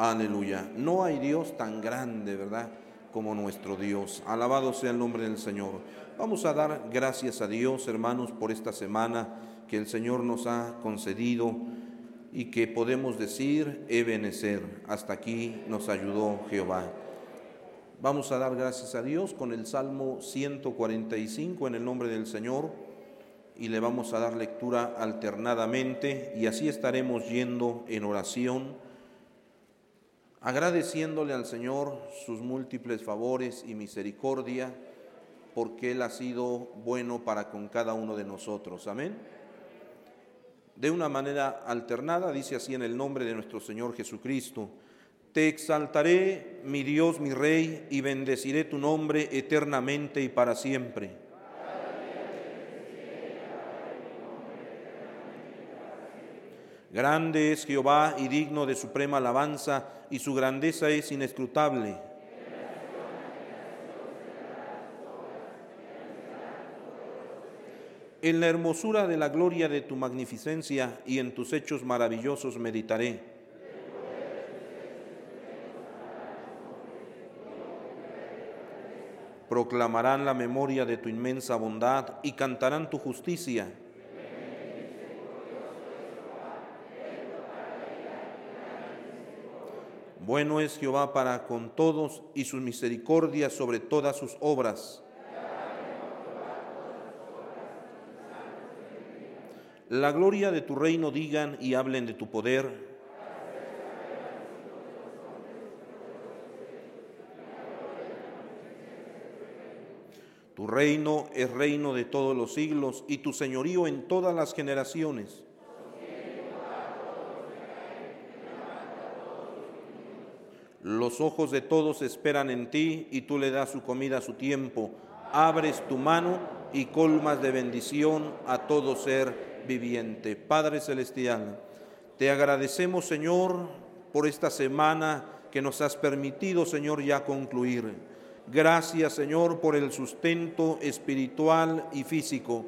Aleluya. No hay Dios tan grande, ¿verdad? Como nuestro Dios. Alabado sea el nombre del Señor. Vamos a dar gracias a Dios, hermanos, por esta semana que el Señor nos ha concedido y que podemos decir, Ebenecer, hasta aquí nos ayudó Jehová. Vamos a dar gracias a Dios con el Salmo 145 en el nombre del Señor y le vamos a dar lectura alternadamente y así estaremos yendo en oración, agradeciéndole al Señor sus múltiples favores y misericordia, porque Él ha sido bueno para con cada uno de nosotros. Amén. De una manera alternada, dice así en el nombre de nuestro Señor Jesucristo, te exaltaré, mi Dios, mi Rey, y bendeciré tu nombre eternamente y para siempre. Grande es Jehová y digno de suprema alabanza, y su grandeza es inescrutable. En la hermosura de la gloria de tu magnificencia y en tus hechos maravillosos meditaré. proclamarán la memoria de tu inmensa bondad y cantarán tu justicia. Bueno es Jehová para con todos y su misericordia sobre todas sus obras. La gloria de tu reino digan y hablen de tu poder Tu reino es reino de todos los siglos y tu señorío en todas las generaciones. Los ojos de todos esperan en ti y tú le das su comida a su tiempo. Abres tu mano y colmas de bendición a todo ser viviente. Padre Celestial, te agradecemos Señor por esta semana que nos has permitido Señor ya concluir. Gracias Señor por el sustento espiritual y físico.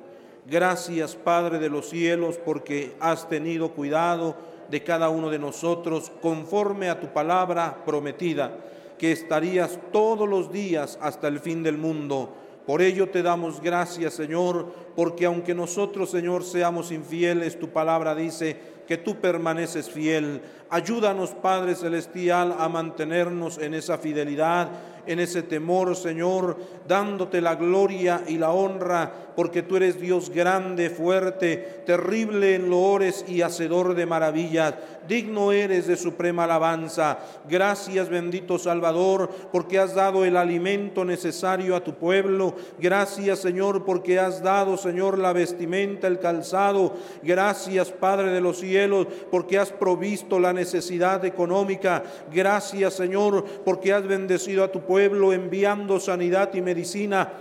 Gracias Padre de los cielos porque has tenido cuidado de cada uno de nosotros conforme a tu palabra prometida, que estarías todos los días hasta el fin del mundo. Por ello te damos gracias, Señor, porque aunque nosotros, Señor, seamos infieles, tu palabra dice que tú permaneces fiel. Ayúdanos, Padre Celestial, a mantenernos en esa fidelidad en ese temor, Señor, dándote la gloria y la honra, porque tú eres Dios grande, fuerte, terrible en loores y hacedor de maravillas. Digno eres de suprema alabanza. Gracias, bendito Salvador, porque has dado el alimento necesario a tu pueblo. Gracias, Señor, porque has dado, Señor, la vestimenta, el calzado. Gracias, Padre de los cielos, porque has provisto la necesidad económica. Gracias, Señor, porque has bendecido a tu pueblo pueblo enviando sanidad y medicina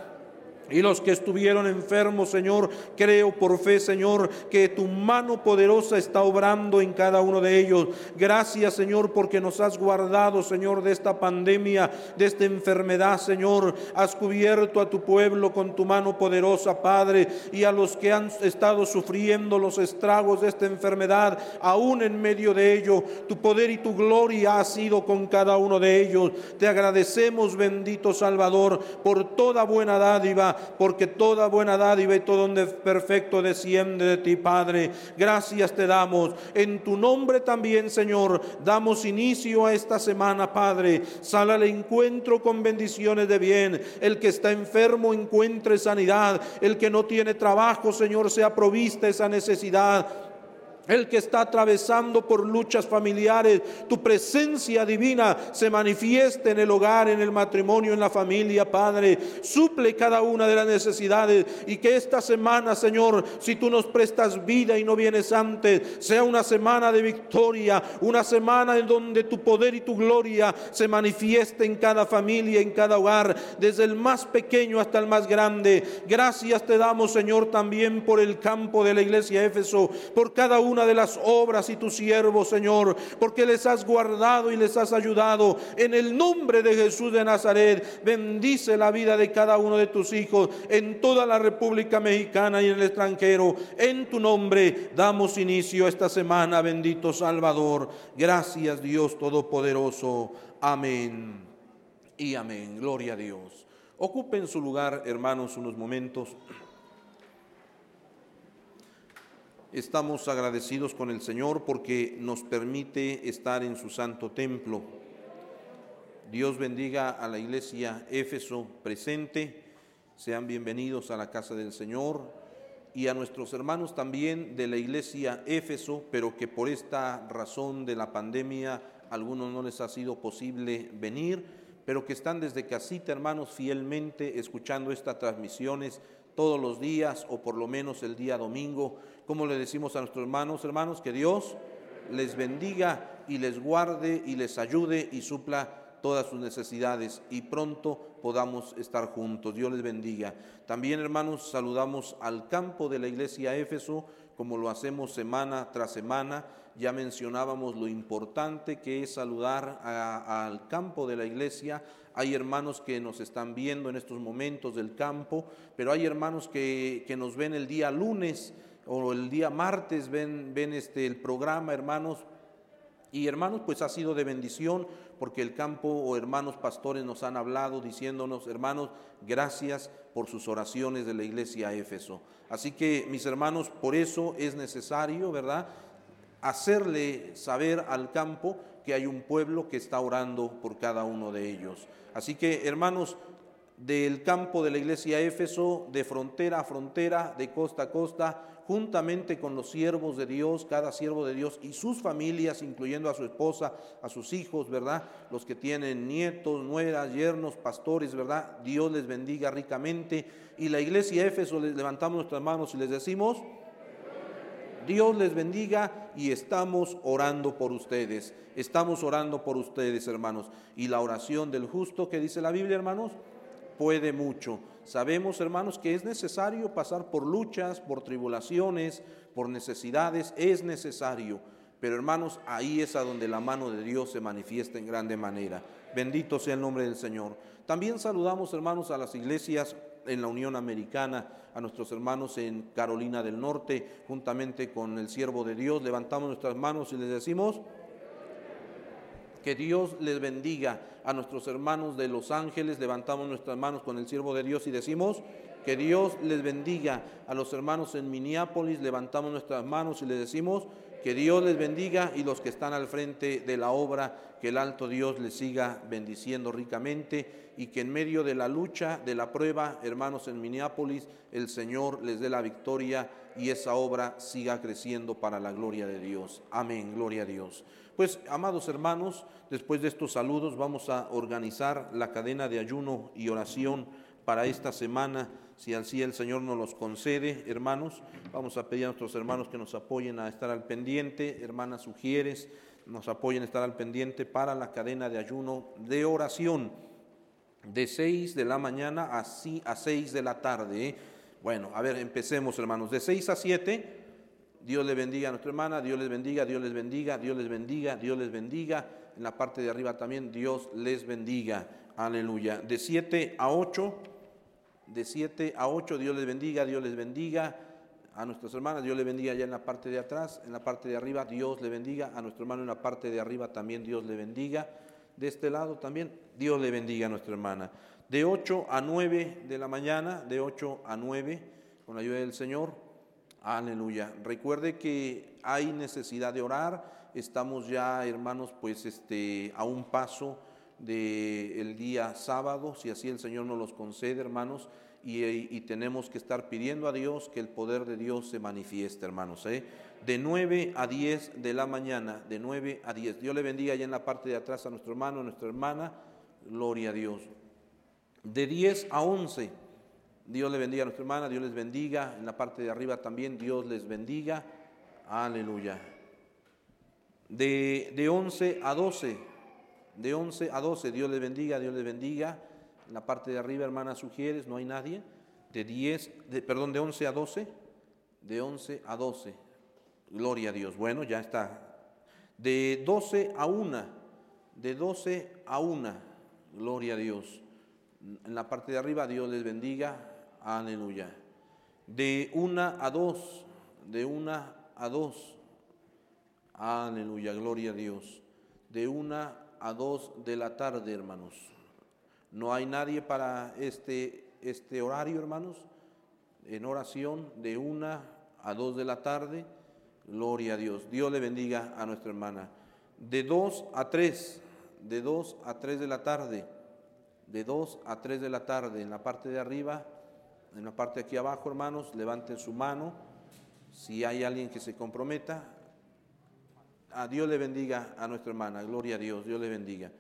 y los que estuvieron enfermos, Señor, creo por fe, Señor, que tu mano poderosa está obrando en cada uno de ellos. Gracias, Señor, porque nos has guardado, Señor, de esta pandemia, de esta enfermedad, Señor. Has cubierto a tu pueblo con tu mano poderosa, Padre, y a los que han estado sufriendo los estragos de esta enfermedad, aún en medio de ello, tu poder y tu gloria ha sido con cada uno de ellos. Te agradecemos, bendito Salvador, por toda buena dádiva porque toda buena dádiva y todo donde perfecto desciende de ti, Padre. Gracias te damos. En tu nombre también, Señor, damos inicio a esta semana, Padre. Sal al encuentro con bendiciones de bien. El que está enfermo encuentre sanidad. El que no tiene trabajo, Señor, sea provista esa necesidad el que está atravesando por luchas familiares, tu presencia divina se manifieste en el hogar, en el matrimonio, en la familia, Padre. Suple cada una de las necesidades y que esta semana, Señor, si tú nos prestas vida y no vienes antes, sea una semana de victoria, una semana en donde tu poder y tu gloria se manifieste en cada familia, en cada hogar, desde el más pequeño hasta el más grande. Gracias te damos, Señor, también por el campo de la iglesia Éfeso, por cada uno una de las obras y tus siervos, Señor, porque les has guardado y les has ayudado. En el nombre de Jesús de Nazaret, bendice la vida de cada uno de tus hijos en toda la República Mexicana y en el extranjero. En tu nombre damos inicio a esta semana, bendito Salvador. Gracias Dios Todopoderoso. Amén y amén. Gloria a Dios. Ocupen su lugar, hermanos, unos momentos. Estamos agradecidos con el Señor porque nos permite estar en su santo templo. Dios bendiga a la iglesia Éfeso presente. Sean bienvenidos a la casa del Señor y a nuestros hermanos también de la iglesia Éfeso, pero que por esta razón de la pandemia algunos no les ha sido posible venir, pero que están desde casita, hermanos, fielmente escuchando estas transmisiones todos los días o por lo menos el día domingo. Como le decimos a nuestros hermanos, hermanos, que Dios les bendiga y les guarde y les ayude y supla todas sus necesidades y pronto podamos estar juntos. Dios les bendiga. También, hermanos, saludamos al campo de la iglesia Éfeso, como lo hacemos semana tras semana. Ya mencionábamos lo importante que es saludar al campo de la iglesia, hay hermanos que nos están viendo en estos momentos del campo, pero hay hermanos que, nos ven el día lunes o el día martes, ven, ven este, el programa, hermanos. Y hermanos, pues ha sido de bendición porque el campo o hermanos pastores nos han hablado diciéndonos, hermanos, gracias por sus oraciones de la iglesia Éfeso. Así que mis hermanos, por eso es necesario, ¿verdad? Hacerle saber al campo que hay un pueblo que está orando por cada uno de ellos. Así que, hermanos, del campo de la iglesia Éfeso, de frontera a frontera, de costa a costa, juntamente con los siervos de Dios, cada siervo de Dios y sus familias, incluyendo a su esposa, a sus hijos, ¿verdad? Los que tienen nietos, nueras, yernos, pastores, ¿verdad? Dios les bendiga ricamente. Y la iglesia Éfeso, les levantamos nuestras manos y les decimos, Dios les bendiga y estamos orando por ustedes. Estamos orando por ustedes, hermanos. Y la oración del justo que dice la Biblia, hermanos, puede mucho. Sabemos, hermanos, que es necesario pasar por luchas, por tribulaciones, por necesidades, es necesario. Pero hermanos, ahí es a donde la mano de Dios se manifiesta en grande manera. Bendito sea el nombre del Señor. También saludamos, hermanos, a las iglesias en la Unión Americana, a nuestros hermanos en Carolina del Norte, juntamente con el siervo de Dios, levantamos nuestras manos y les decimos que Dios les bendiga. A nuestros hermanos de Los Ángeles, levantamos nuestras manos con el siervo de Dios y decimos que Dios les bendiga. A los hermanos en Minneapolis, levantamos nuestras manos y les decimos que Dios les bendiga y los que están al frente de la obra, que el alto Dios les siga bendiciendo ricamente y que en medio de la lucha, de la prueba, hermanos en Minneapolis, el Señor les dé la victoria y esa obra siga creciendo para la gloria de Dios. Amén, gloria a Dios. Pues, amados hermanos, después de estos saludos vamos a organizar la cadena de ayuno y oración para esta semana, si así el Señor nos los concede, hermanos. Vamos a pedir a nuestros hermanos que nos apoyen a estar al pendiente, hermanas sugieres, nos apoyen a estar al pendiente para la cadena de ayuno de oración de 6 de la mañana a, a 6 de la tarde. ¿eh? Bueno, a ver, empecemos hermanos. De 6 a 7, Dios le bendiga a nuestra hermana, Dios les bendiga, Dios les bendiga, Dios les bendiga, Dios les bendiga. En la parte de arriba también, Dios les bendiga. Aleluya. De 7 a 8, de 7 a 8, Dios les bendiga, Dios les bendiga. A nuestras hermanas, Dios les bendiga ya en la parte de atrás, en la parte de arriba, Dios le bendiga. A nuestro hermano en la parte de arriba también, Dios le bendiga de este lado también. Dios le bendiga a nuestra hermana. De 8 a 9 de la mañana, de 8 a 9, con la ayuda del Señor. Aleluya. Recuerde que hay necesidad de orar. Estamos ya, hermanos, pues este, a un paso del día sábado, si así el Señor nos los concede, hermanos. Y, tenemos que estar pidiendo a Dios que el poder de Dios se manifieste, hermanos. ¿eh? de 9 a 10 de la mañana, de 9 a 10. Dios le bendiga allá en la parte de atrás a nuestro hermano, a nuestra hermana, gloria a Dios. De 10 a 11, Dios le bendiga a nuestra hermana, Dios les bendiga, en la parte de arriba también, Dios les bendiga, aleluya. De, de 11 a 12, de 11 a 12, Dios les bendiga, Dios les bendiga, en la parte de arriba, hermana Sugieres, no hay nadie. De 10, de, perdón, de 11 a 12, de 11 a 12. Gloria a Dios. Bueno, ya está. De 12 a 1. De 12 a 1. Gloria a Dios. En la parte de arriba, Dios les bendiga. Aleluya. De 1 a 2. De 1 a 2. Aleluya. Gloria a Dios. De 1 a 2 de la tarde, hermanos. No hay nadie para este, este horario, hermanos. En oración de 1 a 2 de la tarde. Gloria a Dios. Dios le bendiga a nuestra hermana. De 2 a 3, de 2 a 3 de la tarde, de 2 a 3 de la tarde, en la parte de arriba, en la parte de aquí abajo, hermanos, levanten su mano. Si hay alguien que se comprometa, a Dios le bendiga a nuestra hermana. Gloria a Dios, Dios le bendiga.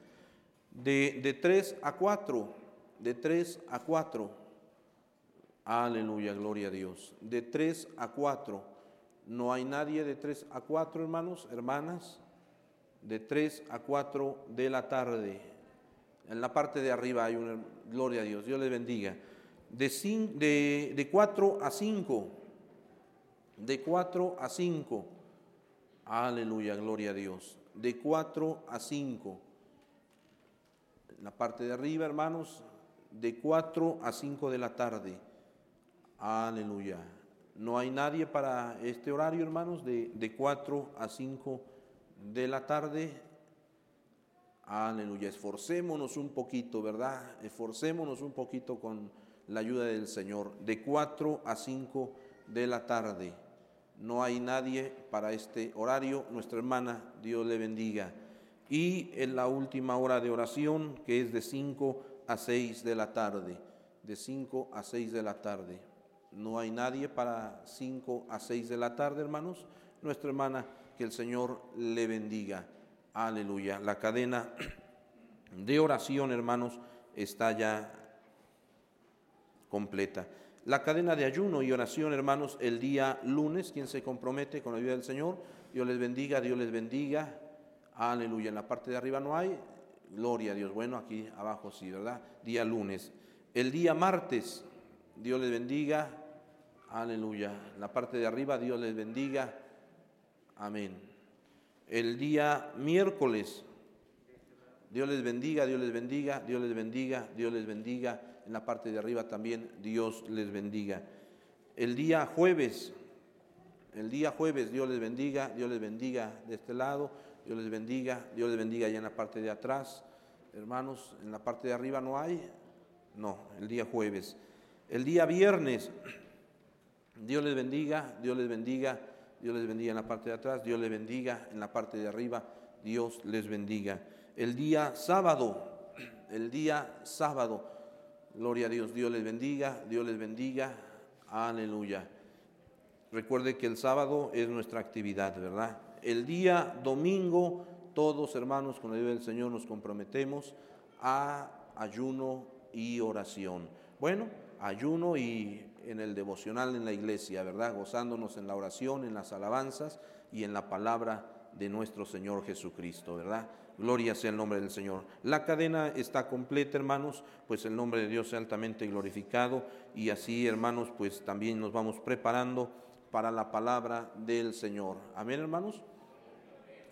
De, de 3 a 4, de 3 a 4, aleluya, gloria a Dios. De 3 a 4. No hay nadie de 3 a 4, hermanos, hermanas. De 3 a 4 de la tarde. En la parte de arriba hay una, gloria a Dios, Dios les bendiga. De, de, de 4 a 5. De 4 a 5. Aleluya, gloria a Dios. De 4 a 5. En la parte de arriba, hermanos, de 4 a 5 de la tarde. Aleluya. No hay nadie para este horario, hermanos, de, de 4 a 5 de la tarde. Aleluya. Esforcémonos un poquito, ¿verdad? Esforcémonos un poquito con la ayuda del Señor. De 4 a 5 de la tarde. No hay nadie para este horario. Nuestra hermana, Dios le bendiga. Y en la última hora de oración, que es de 5 a 6 de la tarde. De 5 a 6 de la tarde. No hay nadie para 5 a 6 de la tarde, hermanos. Nuestra hermana, que el Señor le bendiga. Aleluya. La cadena de oración, hermanos, está ya completa. La cadena de ayuno y oración, hermanos, el día lunes, quien se compromete con la ayuda del Señor, Dios les bendiga, Dios les bendiga. Aleluya. En la parte de arriba no hay. Gloria a Dios. Bueno, aquí abajo sí, ¿verdad? Día lunes. El día martes, Dios les bendiga. Aleluya. La parte de arriba, Dios les bendiga. Amén. El día miércoles, Dios les bendiga, Dios les bendiga, Dios les bendiga, Dios les bendiga. En la parte de arriba también, Dios les bendiga. El día jueves, el día jueves, Dios les bendiga, Dios les bendiga de este lado, Dios les bendiga, Dios les bendiga allá en la parte de atrás. Hermanos, en la parte de arriba no hay. No, el día jueves. El día viernes, Dios les bendiga, Dios les bendiga, Dios les bendiga en la parte de atrás, Dios les bendiga en la parte de arriba, Dios les bendiga. El día sábado, el día sábado, gloria a Dios, Dios les bendiga, Dios les bendiga, aleluya. Recuerde que el sábado es nuestra actividad, ¿verdad? El día domingo, todos hermanos, con la ayuda del Señor nos comprometemos a ayuno y oración. Bueno, ayuno y en el devocional en la iglesia, ¿verdad? Gozándonos en la oración, en las alabanzas y en la palabra de nuestro Señor Jesucristo, ¿verdad? Gloria sea el nombre del Señor. La cadena está completa, hermanos, pues el nombre de Dios sea altamente glorificado y así, hermanos, pues también nos vamos preparando para la palabra del Señor. Amén, hermanos.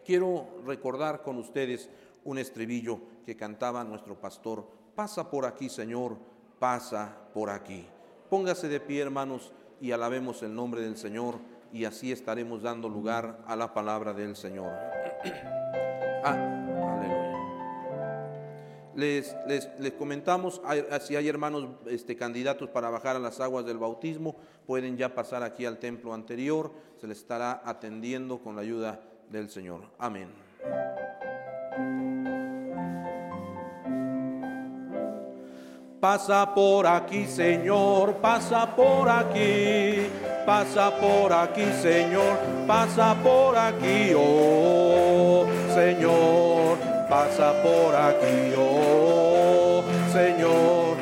Quiero recordar con ustedes un estribillo que cantaba nuestro pastor. Pasa por aquí, Señor, pasa por aquí. Póngase de pie, hermanos, y alabemos el nombre del Señor, y así estaremos dando lugar a la palabra del Señor. Ah. Les, les, comentamos, si hay hermanos este, candidatos para bajar a las aguas del bautismo, pueden ya pasar aquí al templo anterior, se les estará atendiendo con la ayuda del Señor. Amén. Pasa por aquí, Señor, pasa por aquí, pasa por aquí, Señor, pasa por aquí, oh Señor, pasa por aquí, oh Señor.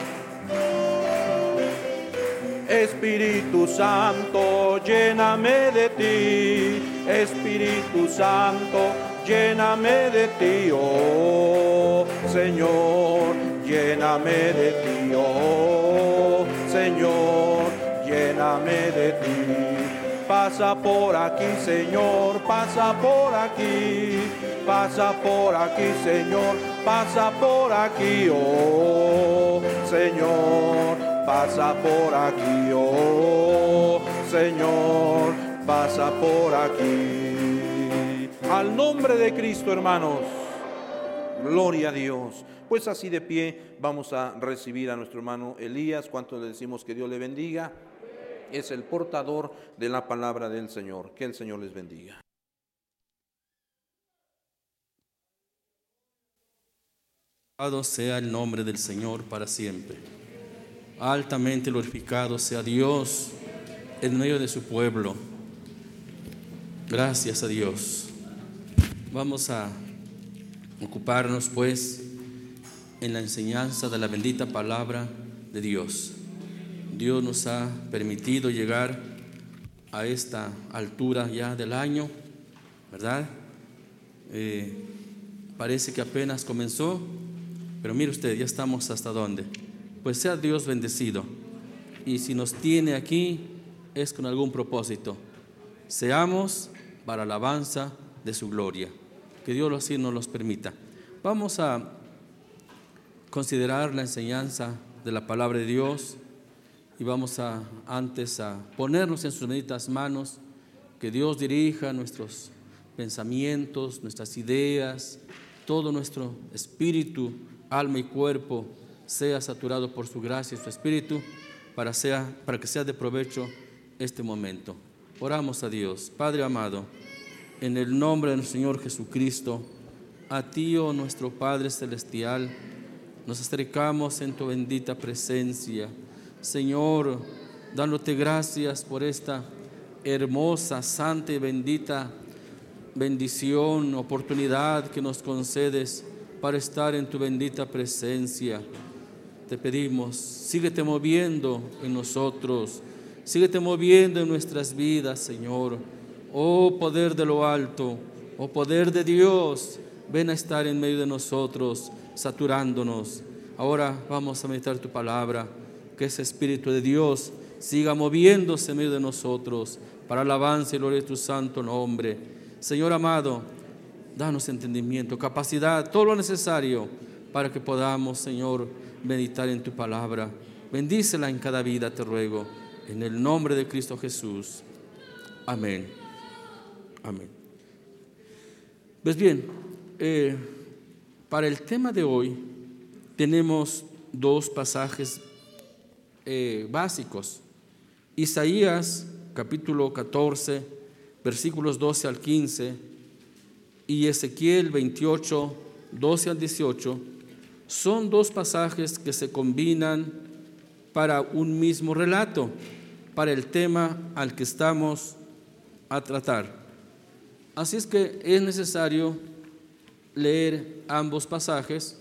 Espíritu Santo, lléname de ti, Espíritu Santo, lléname de ti, oh Señor lléname de ti, oh Señor, lléname de ti. Pasa por aquí, Señor, pasa por aquí. Pasa por aquí, Señor, pasa por aquí, oh Señor. Pasa por aquí, oh Señor, pasa por aquí. Al nombre de Cristo, hermanos. Gloria a Dios. Pues así de pie vamos a recibir a nuestro hermano Elías. ¿Cuánto le decimos que Dios le bendiga? Es el portador de la palabra del Señor. Que el Señor les bendiga. Sea el nombre del Señor para siempre. Altamente glorificado sea Dios en medio de su pueblo. Gracias a Dios. Vamos a ocuparnos pues en la enseñanza de la bendita palabra de Dios. Dios nos ha permitido llegar a esta altura ya del año, ¿verdad? Eh, parece que apenas comenzó, pero mire usted, ya estamos hasta dónde. Pues sea Dios bendecido. Y si nos tiene aquí es con algún propósito. Seamos para alabanza de su gloria. Que Dios así nos los permita. Vamos a considerar la enseñanza de la palabra de Dios y vamos a antes a ponernos en sus benditas manos, que Dios dirija nuestros pensamientos, nuestras ideas, todo nuestro espíritu alma y cuerpo sea saturado por su gracia y su espíritu para, sea, para que sea de provecho este momento. Oramos a Dios. Padre amado, en el nombre del Señor Jesucristo, a ti, oh nuestro Padre Celestial, nos acercamos en tu bendita presencia. Señor, dándote gracias por esta hermosa, santa y bendita bendición, oportunidad que nos concedes para estar en tu bendita presencia. Te pedimos, síguete moviendo en nosotros, síguete moviendo en nuestras vidas, Señor. Oh poder de lo alto, oh poder de Dios, ven a estar en medio de nosotros, saturándonos. Ahora vamos a meditar tu palabra, que ese Espíritu de Dios siga moviéndose en medio de nosotros para alabanza y gloria de tu santo nombre. Señor amado, Danos entendimiento, capacidad, todo lo necesario para que podamos, Señor, meditar en tu palabra. Bendícela en cada vida, te ruego, en el nombre de Cristo Jesús. Amén. Amén. Pues bien, eh, para el tema de hoy tenemos dos pasajes eh, básicos. Isaías capítulo 14, versículos 12 al 15 y Ezequiel 28, 12 al 18, son dos pasajes que se combinan para un mismo relato, para el tema al que estamos a tratar. Así es que es necesario leer ambos pasajes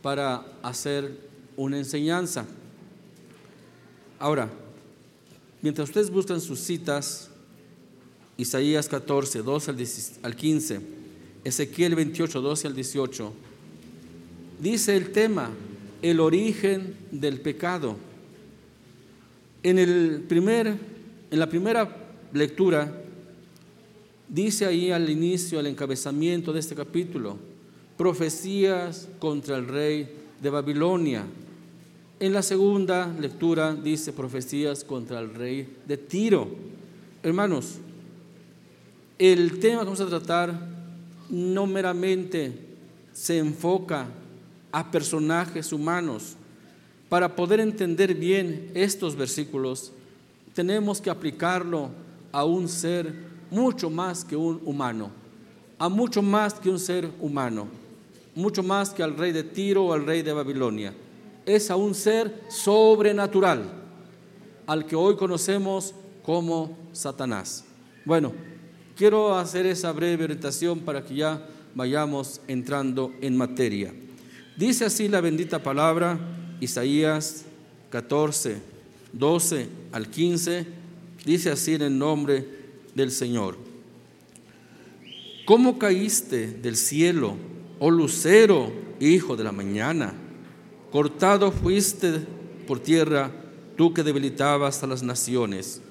para hacer una enseñanza. Ahora, mientras ustedes buscan sus citas, Isaías 14, 12 al 15, Ezequiel 28, 12 al 18, dice el tema, el origen del pecado. En, el primer, en la primera lectura, dice ahí al inicio, al encabezamiento de este capítulo, profecías contra el rey de Babilonia. En la segunda lectura dice profecías contra el rey de Tiro. Hermanos, el tema que vamos a tratar no meramente se enfoca a personajes humanos. Para poder entender bien estos versículos, tenemos que aplicarlo a un ser mucho más que un humano, a mucho más que un ser humano, mucho más que al rey de Tiro o al rey de Babilonia. Es a un ser sobrenatural, al que hoy conocemos como Satanás. Bueno, Quiero hacer esa breve orientación para que ya vayamos entrando en materia. Dice así la bendita palabra, Isaías 14, 12 al 15, dice así en el nombre del Señor. ¿Cómo caíste del cielo, oh lucero, hijo de la mañana? Cortado fuiste por tierra, tú que debilitabas a las naciones.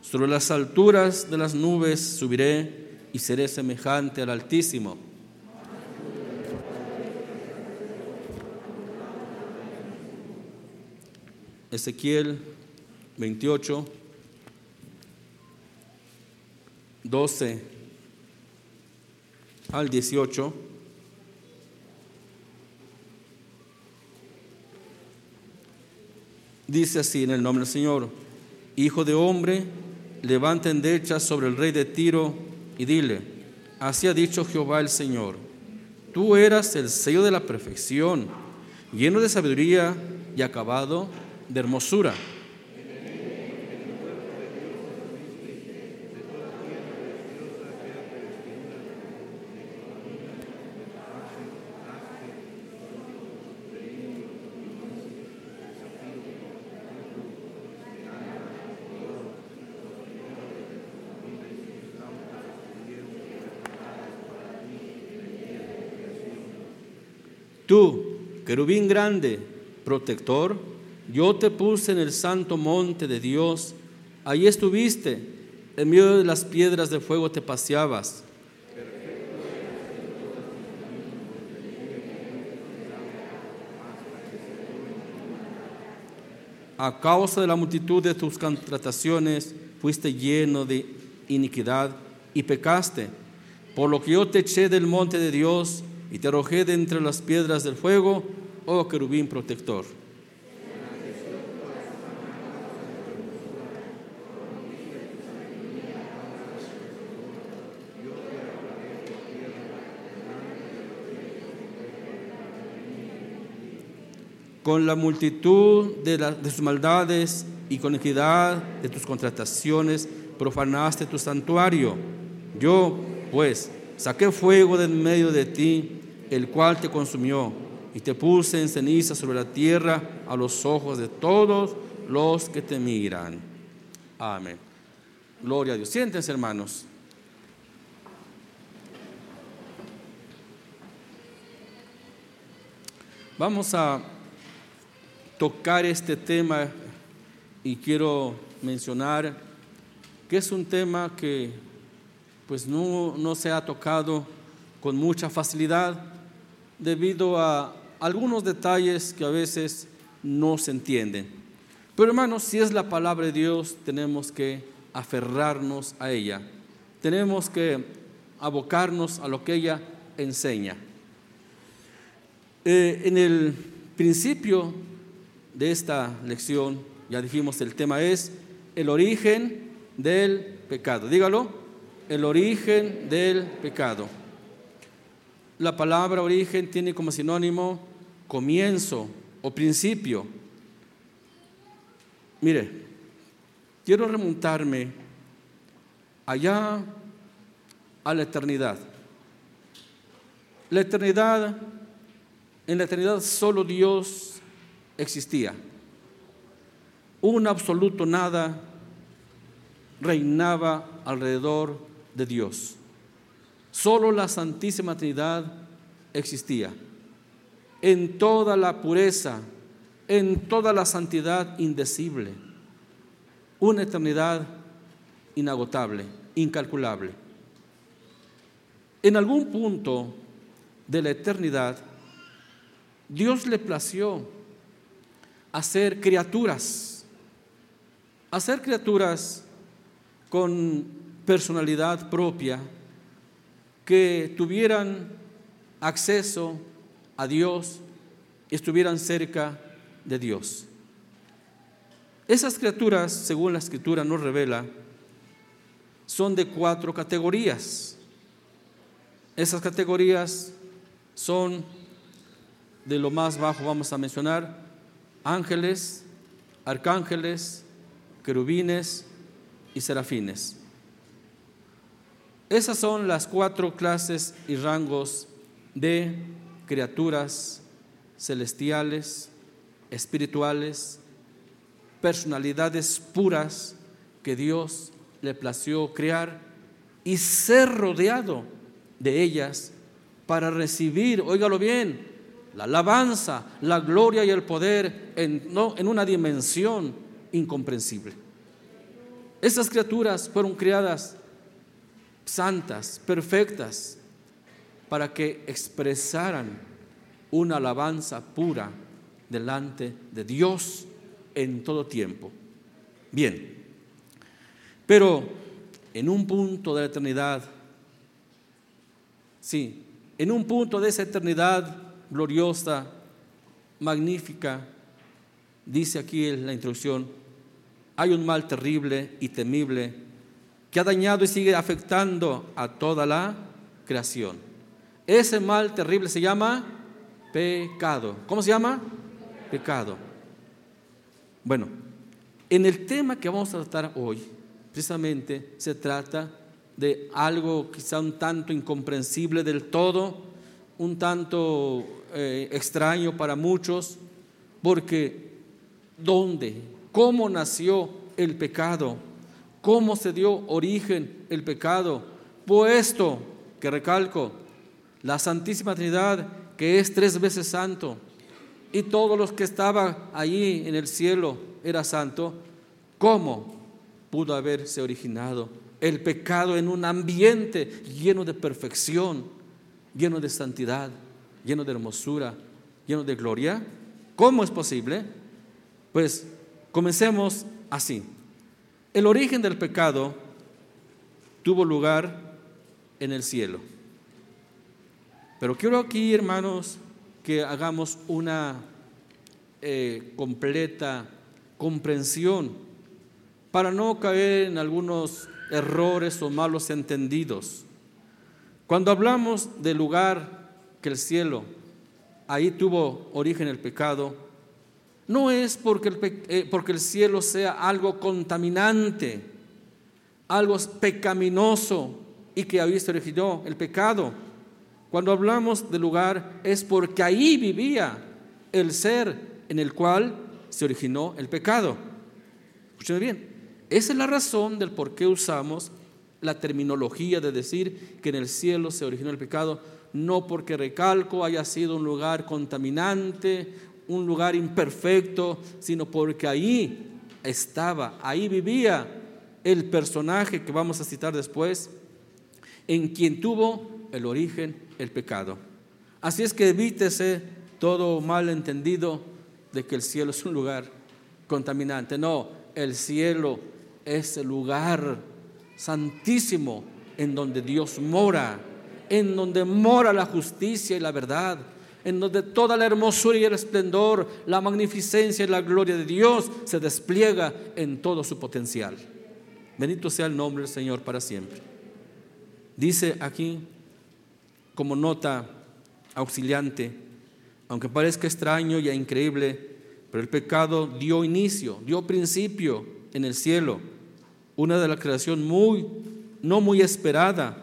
Sobre las alturas de las nubes subiré y seré semejante al Altísimo. Ezequiel 28, 12 al 18. Dice así en el nombre del Señor, Hijo de hombre, levanta endechas sobre el rey de Tiro y dile, así ha dicho Jehová el Señor, tú eras el sello de la perfección, lleno de sabiduría y acabado de hermosura. Tú, querubín grande, protector, yo te puse en el santo monte de Dios, ahí estuviste, en medio de las piedras de fuego te paseabas. A causa de la multitud de tus contrataciones fuiste lleno de iniquidad y pecaste, por lo que yo te eché del monte de Dios y te arrojé de entre las piedras del fuego, oh querubín protector. Con la multitud de, de sus maldades y con equidad de tus contrataciones profanaste tu santuario. Yo, pues, saqué fuego de en medio de ti el cual te consumió, y te puse en ceniza sobre la tierra a los ojos de todos los que te miran. Amén. Gloria a Dios. Siéntense, hermanos. Vamos a tocar este tema y quiero mencionar que es un tema que pues no, no se ha tocado con mucha facilidad debido a algunos detalles que a veces no se entienden. Pero hermanos, si es la palabra de Dios, tenemos que aferrarnos a ella. Tenemos que abocarnos a lo que ella enseña. Eh, en el principio de esta lección, ya dijimos, el tema es el origen del pecado. Dígalo, el origen del pecado. La palabra origen tiene como sinónimo comienzo o principio. Mire, quiero remontarme allá a la eternidad. La eternidad, en la eternidad solo Dios existía. Un absoluto nada reinaba alrededor de Dios. Solo la Santísima Trinidad existía. En toda la pureza, en toda la santidad indecible. Una eternidad inagotable, incalculable. En algún punto de la eternidad, Dios le plació hacer criaturas, hacer criaturas con personalidad propia, que tuvieran acceso a Dios y estuvieran cerca de Dios. Esas criaturas, según la escritura nos revela, son de cuatro categorías. Esas categorías son de lo más bajo, vamos a mencionar, ángeles, arcángeles, querubines y serafines. Esas son las cuatro clases y rangos de criaturas celestiales, espirituales, personalidades puras que Dios le plació crear y ser rodeado de ellas para recibir, óigalo bien, la alabanza, la gloria y el poder en, no, en una dimensión incomprensible. Esas criaturas fueron creadas santas, perfectas, para que expresaran una alabanza pura delante de Dios en todo tiempo. Bien, pero en un punto de la eternidad, sí, en un punto de esa eternidad gloriosa, magnífica, dice aquí en la introducción, hay un mal terrible y temible que ha dañado y sigue afectando a toda la creación. Ese mal terrible se llama pecado. ¿Cómo se llama? Pecado. Bueno, en el tema que vamos a tratar hoy, precisamente se trata de algo quizá un tanto incomprensible del todo, un tanto eh, extraño para muchos, porque ¿dónde? ¿Cómo nació el pecado? ¿Cómo se dio origen el pecado? Puesto que recalco, la Santísima Trinidad, que es tres veces santo, y todos los que estaban allí en el cielo era santo, ¿cómo pudo haberse originado el pecado en un ambiente lleno de perfección, lleno de santidad, lleno de hermosura, lleno de gloria? ¿Cómo es posible? Pues comencemos así. El origen del pecado tuvo lugar en el cielo. Pero quiero aquí, hermanos, que hagamos una eh, completa comprensión para no caer en algunos errores o malos entendidos. Cuando hablamos del lugar que el cielo, ahí tuvo origen el pecado, no es porque el, eh, porque el cielo sea algo contaminante, algo pecaminoso y que ahí se originó el pecado. Cuando hablamos del lugar es porque ahí vivía el ser en el cual se originó el pecado. Escúcheme bien, esa es la razón del por qué usamos la terminología de decir que en el cielo se originó el pecado, no porque recalco haya sido un lugar contaminante, un lugar imperfecto, sino porque ahí estaba, ahí vivía el personaje que vamos a citar después, en quien tuvo el origen el pecado. Así es que evítese todo malentendido de que el cielo es un lugar contaminante. No, el cielo es el lugar santísimo en donde Dios mora, en donde mora la justicia y la verdad, en donde toda la hermosura y el esplendor, la magnificencia y la gloria de Dios se despliega en todo su potencial. Bendito sea el nombre del Señor para siempre. Dice aquí, como nota auxiliante, aunque parezca extraño y increíble, pero el pecado dio inicio, dio principio en el cielo. Una de la creación muy, no muy esperada,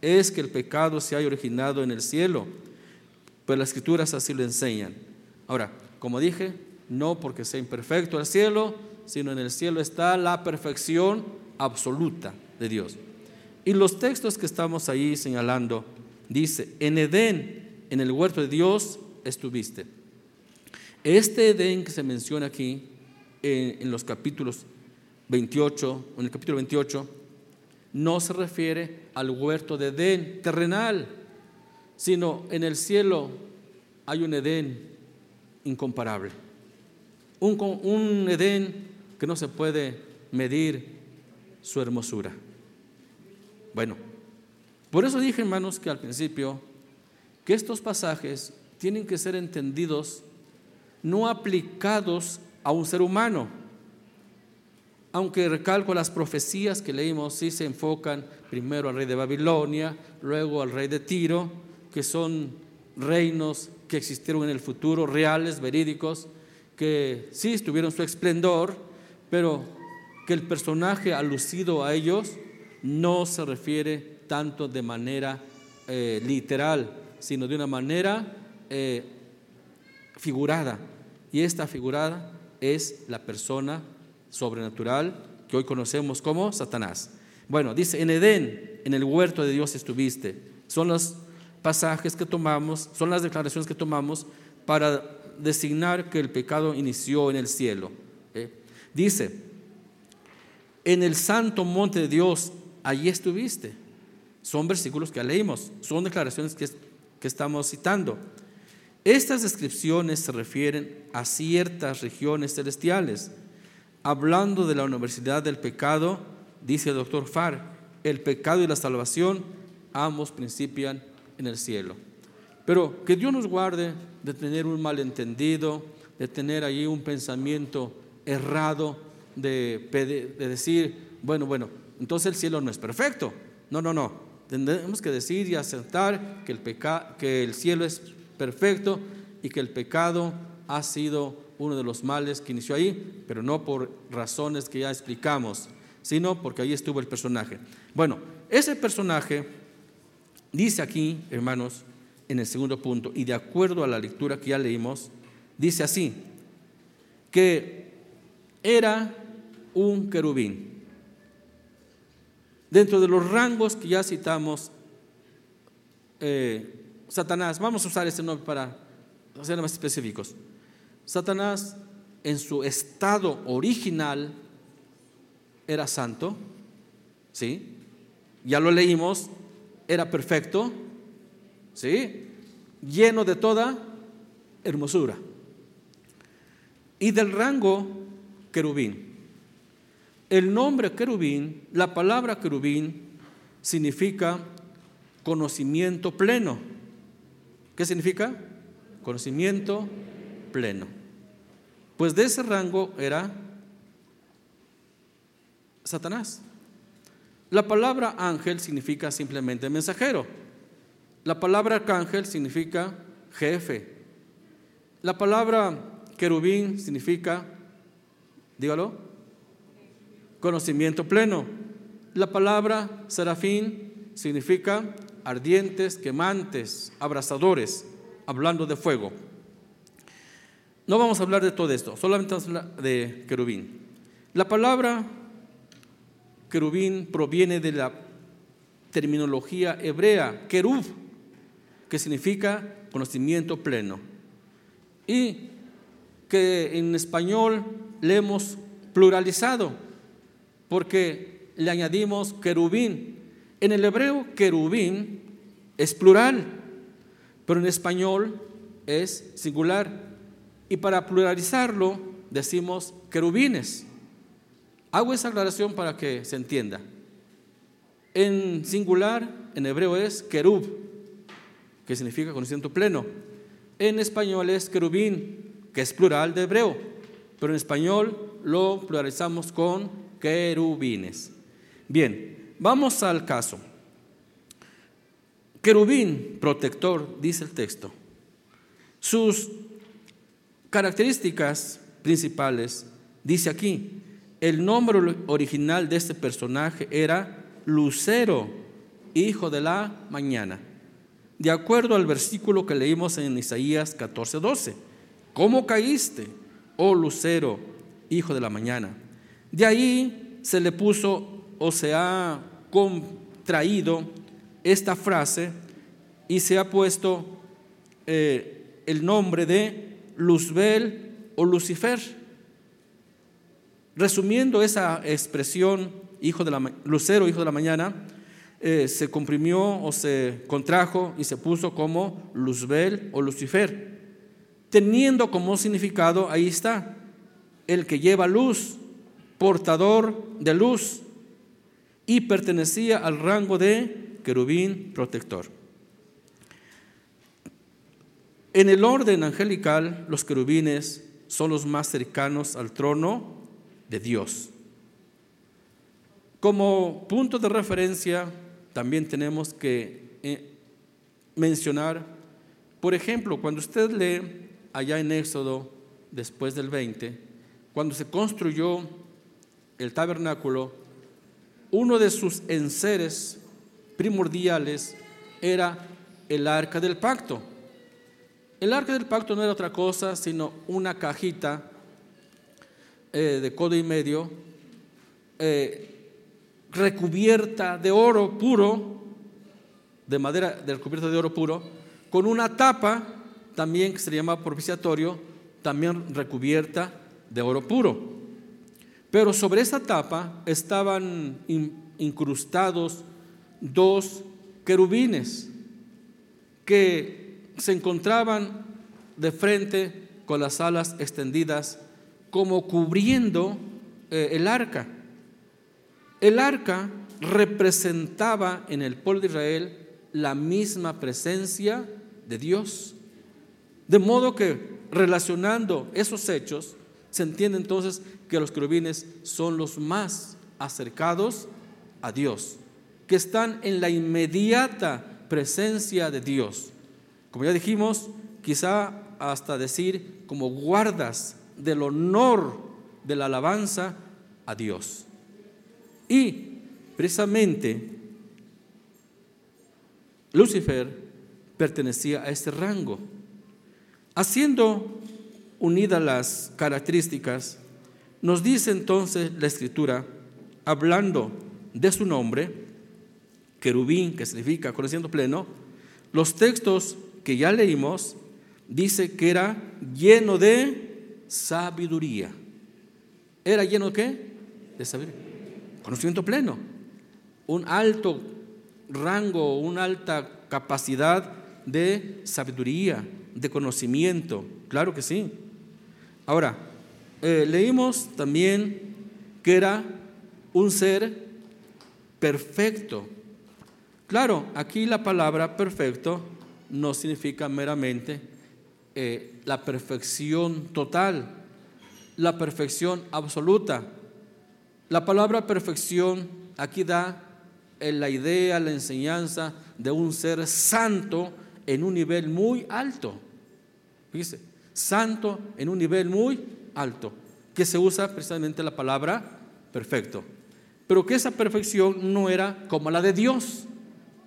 es que el pecado se haya originado en el cielo pero las escrituras así lo enseñan. Ahora, como dije, no porque sea imperfecto el cielo, sino en el cielo está la perfección absoluta de Dios. Y los textos que estamos ahí señalando, dice, en Edén, en el huerto de Dios, estuviste. Este Edén que se menciona aquí en, en los capítulos 28, en el capítulo 28, no se refiere al huerto de Edén terrenal, sino en el cielo hay un Edén incomparable. Un, un Edén que no se puede medir su hermosura. Bueno, por eso dije, hermanos, que al principio, que estos pasajes tienen que ser entendidos no aplicados a un ser humano. Aunque recalco las profecías que leímos, sí se enfocan primero al rey de Babilonia, luego al rey de Tiro, que son reinos que existieron en el futuro, reales, verídicos, que sí tuvieron su esplendor, pero que el personaje alucido a ellos no se refiere tanto de manera eh, literal, sino de una manera eh, figurada. Y esta figurada es la persona sobrenatural que hoy conocemos como Satanás. Bueno, dice, en Edén, en el huerto de Dios estuviste. Son los pasajes que tomamos, son las declaraciones que tomamos para designar que el pecado inició en el cielo. ¿eh? Dice, en el santo monte de Dios, allí estuviste. Son versículos que leímos, son declaraciones que, que estamos citando. Estas descripciones se refieren a ciertas regiones celestiales. Hablando de la universidad del pecado, dice el doctor Farr, el pecado y la salvación ambos principian en el cielo. Pero que Dios nos guarde de tener un malentendido, de tener ahí un pensamiento errado, de, de decir, bueno, bueno, entonces el cielo no es perfecto. No, no, no. Tenemos que decir y aceptar que el, que el cielo es perfecto y que el pecado ha sido uno de los males que inició ahí, pero no por razones que ya explicamos, sino porque ahí estuvo el personaje. Bueno, ese personaje dice aquí, hermanos, en el segundo punto, y de acuerdo a la lectura que ya leímos, dice así, que era un querubín. Dentro de los rangos que ya citamos, eh, Satanás, vamos a usar ese nombre para ser más específicos. Satanás en su estado original era santo, ¿sí? Ya lo leímos, era perfecto, ¿sí? Lleno de toda hermosura. Y del rango querubín. El nombre querubín, la palabra querubín, significa conocimiento pleno. ¿Qué significa? Conocimiento pleno. Pues de ese rango era Satanás. La palabra ángel significa simplemente mensajero. La palabra arcángel significa jefe. La palabra querubín significa, dígalo, conocimiento pleno. La palabra serafín significa ardientes, quemantes, abrasadores, hablando de fuego. No vamos a hablar de todo esto, solamente vamos a hablar de querubín. La palabra querubín proviene de la terminología hebrea, querub, que significa conocimiento pleno. Y que en español le hemos pluralizado, porque le añadimos querubín. En el hebreo, querubín es plural, pero en español es singular. Y para pluralizarlo decimos querubines. Hago esa aclaración para que se entienda. En singular, en hebreo es querub, que significa conocimiento pleno. En español es querubín, que es plural de hebreo, pero en español lo pluralizamos con querubines. Bien, vamos al caso. Querubín, protector, dice el texto. Sus características principales, dice aquí, el nombre original de este personaje era Lucero, hijo de la mañana. De acuerdo al versículo que leímos en Isaías 14:12. ¿Cómo caíste, oh Lucero, hijo de la mañana? De ahí se le puso o se ha contraído esta frase y se ha puesto eh, el nombre de Luzbel o Lucifer Resumiendo esa expresión, hijo de la, lucero, hijo de la mañana, eh, se comprimió o se contrajo y se puso como Luzbel o Lucifer, teniendo como significado, ahí está, el que lleva luz, portador de luz, y pertenecía al rango de querubín protector. En el orden angelical, los querubines son los más cercanos al trono de Dios. Como punto de referencia, también tenemos que eh, mencionar, por ejemplo, cuando usted lee allá en Éxodo, después del 20, cuando se construyó el tabernáculo, uno de sus enseres primordiales era el arca del pacto. El arca del pacto no era otra cosa sino una cajita eh, de codo y medio, eh, recubierta de oro puro, de madera de recubierta de oro puro, con una tapa también que se llama propiciatorio, también recubierta de oro puro. Pero sobre esa tapa estaban incrustados dos querubines que se encontraban de frente con las alas extendidas como cubriendo eh, el arca. El arca representaba en el pueblo de Israel la misma presencia de Dios. De modo que relacionando esos hechos, se entiende entonces que los querubines son los más acercados a Dios, que están en la inmediata presencia de Dios. Como ya dijimos, quizá hasta decir como guardas del honor de la alabanza a Dios. Y precisamente Lucifer pertenecía a este rango. Haciendo unidas las características, nos dice entonces la escritura, hablando de su nombre, querubín, que significa conociendo pleno, los textos que ya leímos, dice que era lleno de sabiduría. ¿Era lleno de qué? De sabiduría. Conocimiento pleno. Un alto rango, una alta capacidad de sabiduría, de conocimiento. Claro que sí. Ahora, eh, leímos también que era un ser perfecto. Claro, aquí la palabra perfecto no significa meramente eh, la perfección total, la perfección absoluta. La palabra perfección aquí da eh, la idea, la enseñanza de un ser santo en un nivel muy alto. Fíjese, santo en un nivel muy alto, que se usa precisamente la palabra perfecto. Pero que esa perfección no era como la de Dios,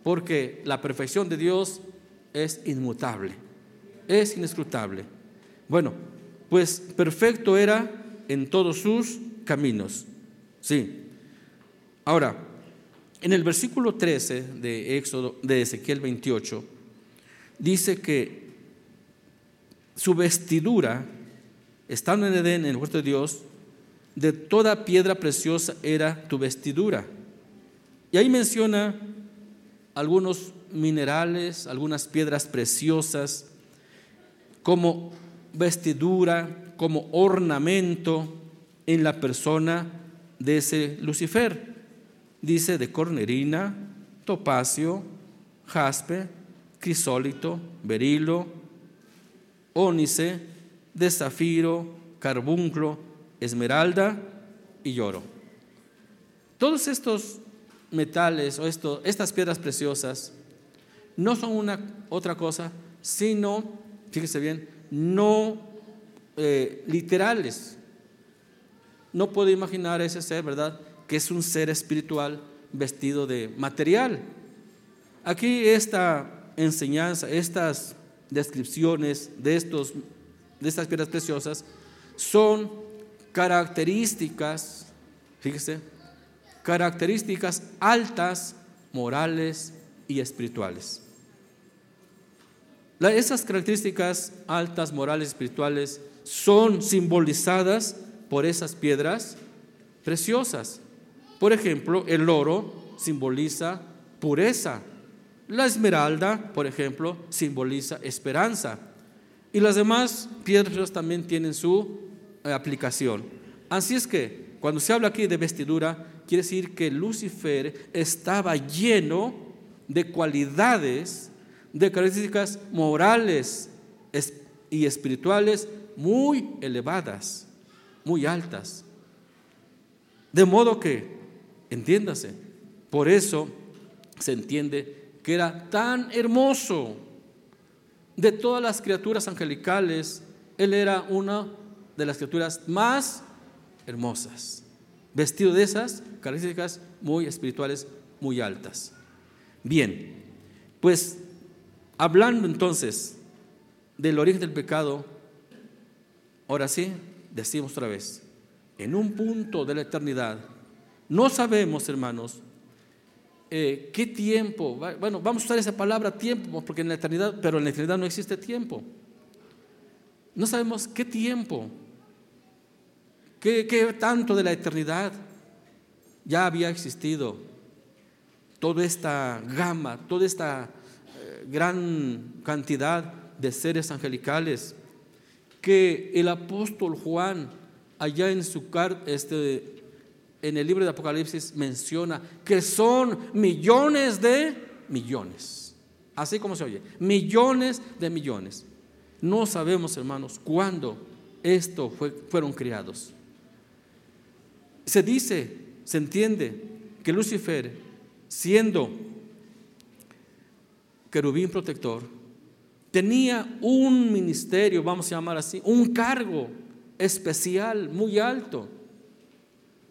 porque la perfección de Dios es inmutable, es inescrutable. Bueno, pues perfecto era en todos sus caminos. Sí. Ahora, en el versículo 13 de Éxodo de Ezequiel 28 dice que su vestidura, estando en Edén, en el huerto de Dios, de toda piedra preciosa era tu vestidura. Y ahí menciona algunos minerales, algunas piedras preciosas, como vestidura, como ornamento en la persona de ese Lucifer. Dice de cornerina, topacio, jaspe, crisólito, berilo, ónice, de zafiro, carbunclo, esmeralda y oro. Todos estos metales o estas piedras preciosas no son una otra cosa, sino, fíjese bien, no eh, literales. No puedo imaginar ese ser, ¿verdad? Que es un ser espiritual vestido de material. Aquí esta enseñanza, estas descripciones de, estos, de estas piedras preciosas son características, fíjese, características altas, morales y espirituales. Esas características altas, morales, espirituales son simbolizadas por esas piedras preciosas. Por ejemplo, el oro simboliza pureza. La esmeralda, por ejemplo, simboliza esperanza. Y las demás piedras también tienen su eh, aplicación. Así es que cuando se habla aquí de vestidura, quiere decir que Lucifer estaba lleno de cualidades, de características morales y espirituales muy elevadas, muy altas. De modo que, entiéndase, por eso se entiende que era tan hermoso. De todas las criaturas angelicales, él era una de las criaturas más hermosas, vestido de esas características muy espirituales, muy altas. Bien, pues hablando entonces del origen del pecado, ahora sí, decimos otra vez, en un punto de la eternidad, no sabemos, hermanos, eh, qué tiempo, bueno, vamos a usar esa palabra tiempo, porque en la eternidad, pero en la eternidad no existe tiempo. No sabemos qué tiempo ¿Qué, qué tanto de la eternidad ya había existido? Toda esta gama, toda esta eh, gran cantidad de seres angelicales que el apóstol Juan allá en su carta, este, en el libro de Apocalipsis menciona que son millones de millones. Así como se oye, millones de millones. No sabemos, hermanos, cuándo esto fue, fueron criados. Se dice, se entiende que Lucifer, siendo querubín protector, tenía un ministerio, vamos a llamar así, un cargo especial, muy alto,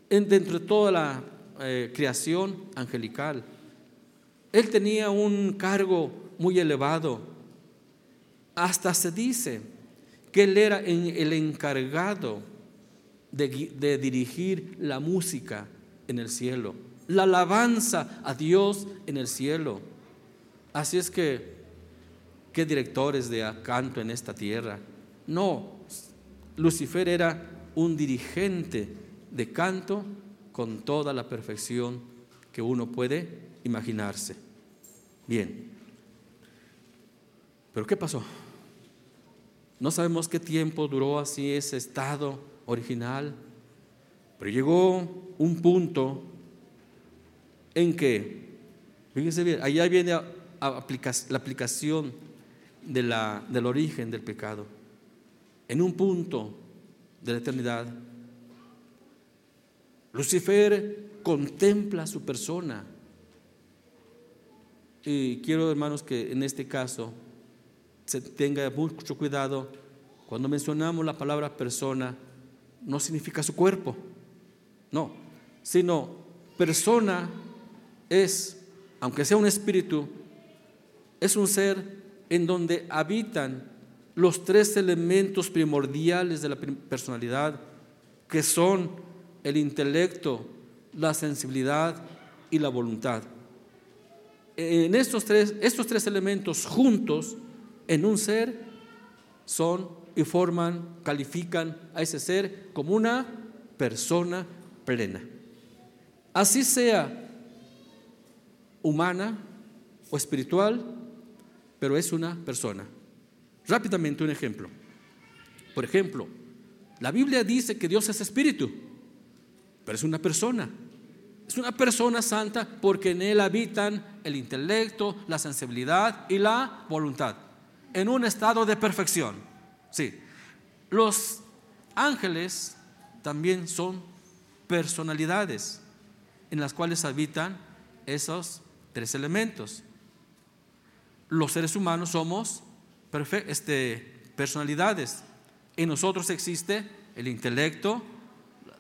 dentro de toda la eh, creación angelical. Él tenía un cargo muy elevado. Hasta se dice que él era el encargado de, dirigir la música en el cielo, la alabanza a Dios en el cielo. Así es que, ¿qué directores de canto en esta tierra? No, Lucifer era un dirigente de canto con toda la perfección que uno puede imaginarse. Bien, pero ¿qué pasó? No sabemos qué tiempo duró así ese estado original, pero llegó un punto en que, fíjense bien, allá viene la aplicación de la, del origen del pecado. En un punto de la eternidad, Lucifer contempla su persona. Y quiero, hermanos, que en este caso se tenga mucho cuidado. Cuando mencionamos la palabra persona, no significa su cuerpo, no, sino persona es, aunque sea un espíritu, es un ser en donde habitan los tres elementos primordiales de la personalidad, que son el intelecto, la sensibilidad y la voluntad. En estos tres, estos tres elementos juntos en un ser son y forman, califican a ese ser como una persona plena. Así sea humana o espiritual, pero es una persona. Rápidamente un ejemplo. Por ejemplo, la Biblia dice que Dios es espíritu, pero es una persona. Es una persona santa porque en él habitan el intelecto, la sensibilidad y la voluntad en un estado de perfección. Sí. Los ángeles también son personalidades en las cuales habitan esos tres elementos. Los seres humanos somos este, personalidades. En nosotros existe el intelecto,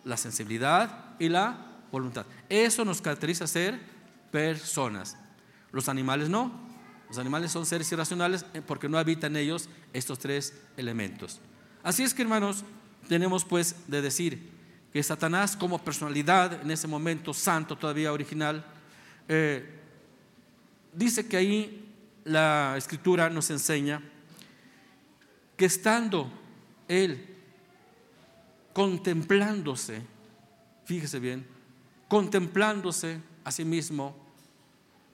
la sensibilidad y la voluntad. Eso nos caracteriza ser personas. Los animales no. Los animales son seres irracionales eh, porque no habitan ellos estos tres elementos. Así es que, hermanos, tenemos pues de decir que Satanás como personalidad en ese momento santo todavía original, eh, dice que ahí la escritura nos enseña que estando él contemplándose, fíjese bien, contemplándose a sí mismo,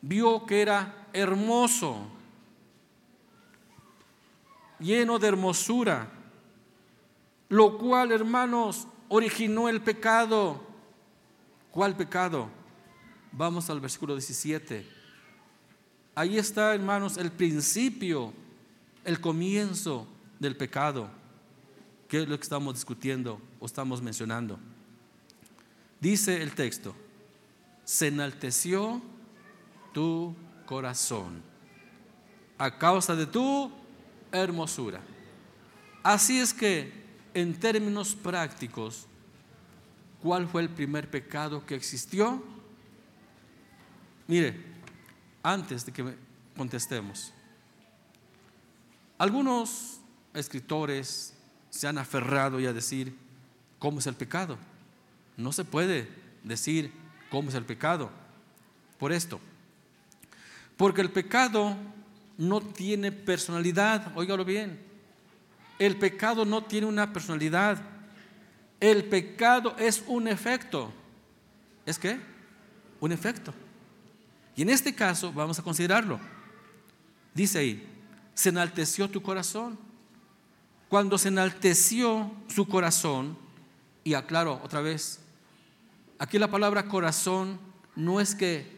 vio que era hermoso, lleno de hermosura, lo cual, hermanos, originó el pecado. ¿Cuál pecado? Vamos al versículo 17. Ahí está, hermanos, el principio, el comienzo del pecado. ¿Qué es lo que estamos discutiendo o estamos mencionando? Dice el texto, se enalteció tu corazón a causa de tu hermosura. Así es que, en términos prácticos, ¿cuál fue el primer pecado que existió? Mire, antes de que contestemos, algunos escritores se han aferrado ya a decir cómo es el pecado. No se puede decir cómo es el pecado. Por esto, porque el pecado no tiene personalidad, óigalo bien. El pecado no tiene una personalidad. El pecado es un efecto. ¿Es qué? Un efecto. Y en este caso vamos a considerarlo. Dice ahí, se enalteció tu corazón. Cuando se enalteció su corazón, y aclaro otra vez, aquí la palabra corazón no es que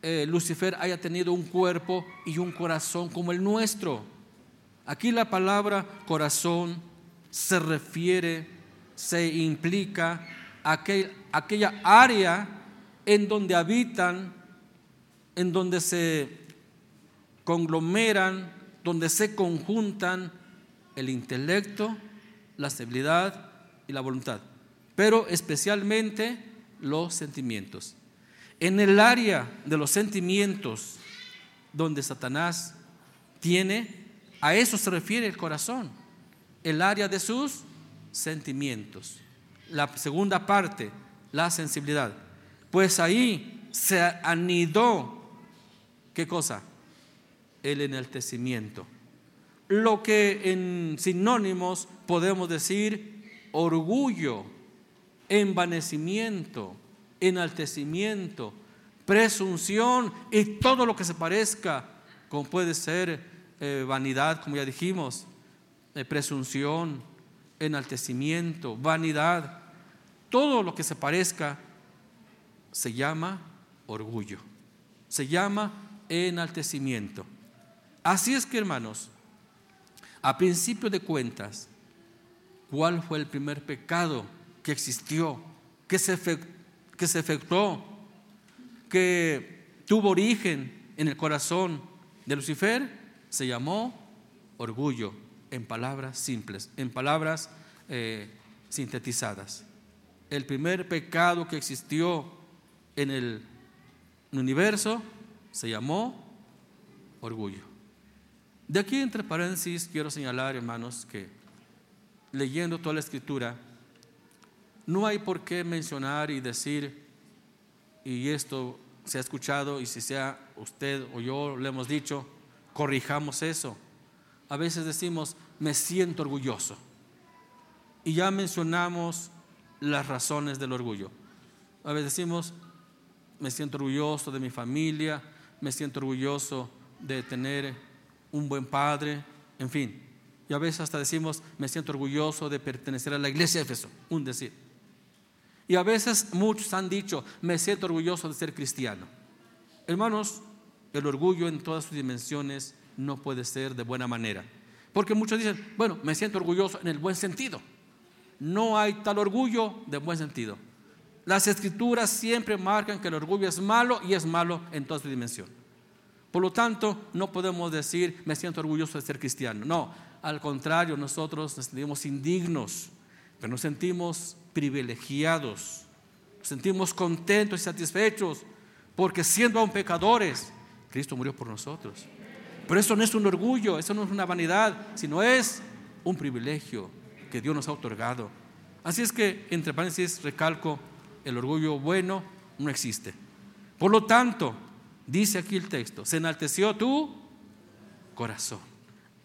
eh, Lucifer haya tenido un cuerpo y un corazón como el nuestro. Aquí la palabra corazón se refiere, se implica a aquel, aquella área en donde habitan, en donde se conglomeran, donde se conjuntan el intelecto, la estabilidad y la voluntad, pero especialmente los sentimientos. En el área de los sentimientos donde Satanás tiene, a eso se refiere el corazón, el área de sus sentimientos. La segunda parte, la sensibilidad. Pues ahí se anidó, ¿qué cosa? El enaltecimiento. Lo que en sinónimos podemos decir orgullo, envanecimiento, enaltecimiento, presunción y todo lo que se parezca, como puede ser eh, vanidad, como ya dijimos, eh, presunción, enaltecimiento, vanidad, todo lo que se parezca se llama orgullo, se llama enaltecimiento. Así es que hermanos, a principio de cuentas, ¿cuál fue el primer pecado que existió, que se, que se efectuó, que tuvo origen en el corazón de Lucifer? Se llamó orgullo, en palabras simples, en palabras eh, sintetizadas. El primer pecado que existió en el universo se llamó orgullo. De aquí, entre paréntesis, quiero señalar, hermanos, que leyendo toda la escritura, no hay por qué mencionar y decir, y esto se ha escuchado, y si sea usted o yo le hemos dicho, corrijamos eso. A veces decimos, me siento orgulloso. Y ya mencionamos las razones del orgullo. A veces decimos, me siento orgulloso de mi familia, me siento orgulloso de tener un buen padre, en fin. Y a veces hasta decimos, me siento orgulloso de pertenecer a la iglesia de Éfeso, un decir. Y a veces muchos han dicho, me siento orgulloso de ser cristiano. Hermanos, el orgullo en todas sus dimensiones no puede ser de buena manera. Porque muchos dicen, bueno, me siento orgulloso en el buen sentido. No hay tal orgullo de buen sentido. Las escrituras siempre marcan que el orgullo es malo y es malo en toda su dimensión. Por lo tanto, no podemos decir, me siento orgulloso de ser cristiano. No, al contrario, nosotros nos sentimos indignos, pero nos sentimos privilegiados, nos sentimos contentos y satisfechos, porque siendo aún pecadores, Cristo murió por nosotros. Pero eso no es un orgullo, eso no es una vanidad, sino es un privilegio que Dios nos ha otorgado. Así es que, entre paréntesis, recalco, el orgullo bueno no existe. Por lo tanto, Dice aquí el texto, se enalteció tu corazón.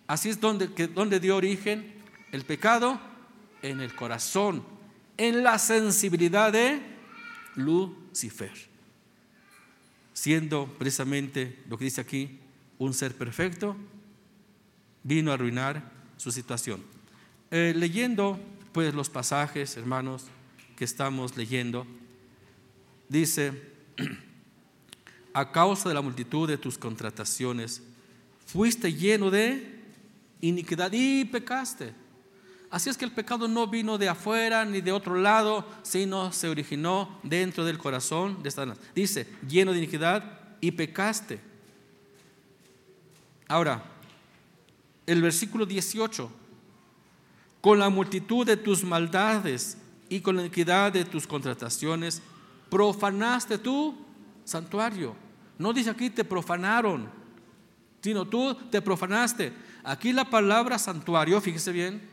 Así es donde, donde dio origen el pecado, en el corazón, en la sensibilidad de Lucifer. Siendo precisamente lo que dice aquí, un ser perfecto, vino a arruinar su situación. Eh, leyendo pues los pasajes, hermanos, que estamos leyendo, dice, a causa de la multitud de tus contrataciones, fuiste lleno de iniquidad y pecaste. Así es que el pecado no vino de afuera ni de otro lado, sino se originó dentro del corazón de Satanás. Dice, lleno de iniquidad y pecaste. Ahora, el versículo 18, con la multitud de tus maldades y con la iniquidad de tus contrataciones, profanaste tú santuario. No dice aquí te profanaron, sino tú te profanaste. Aquí la palabra santuario, fíjese bien,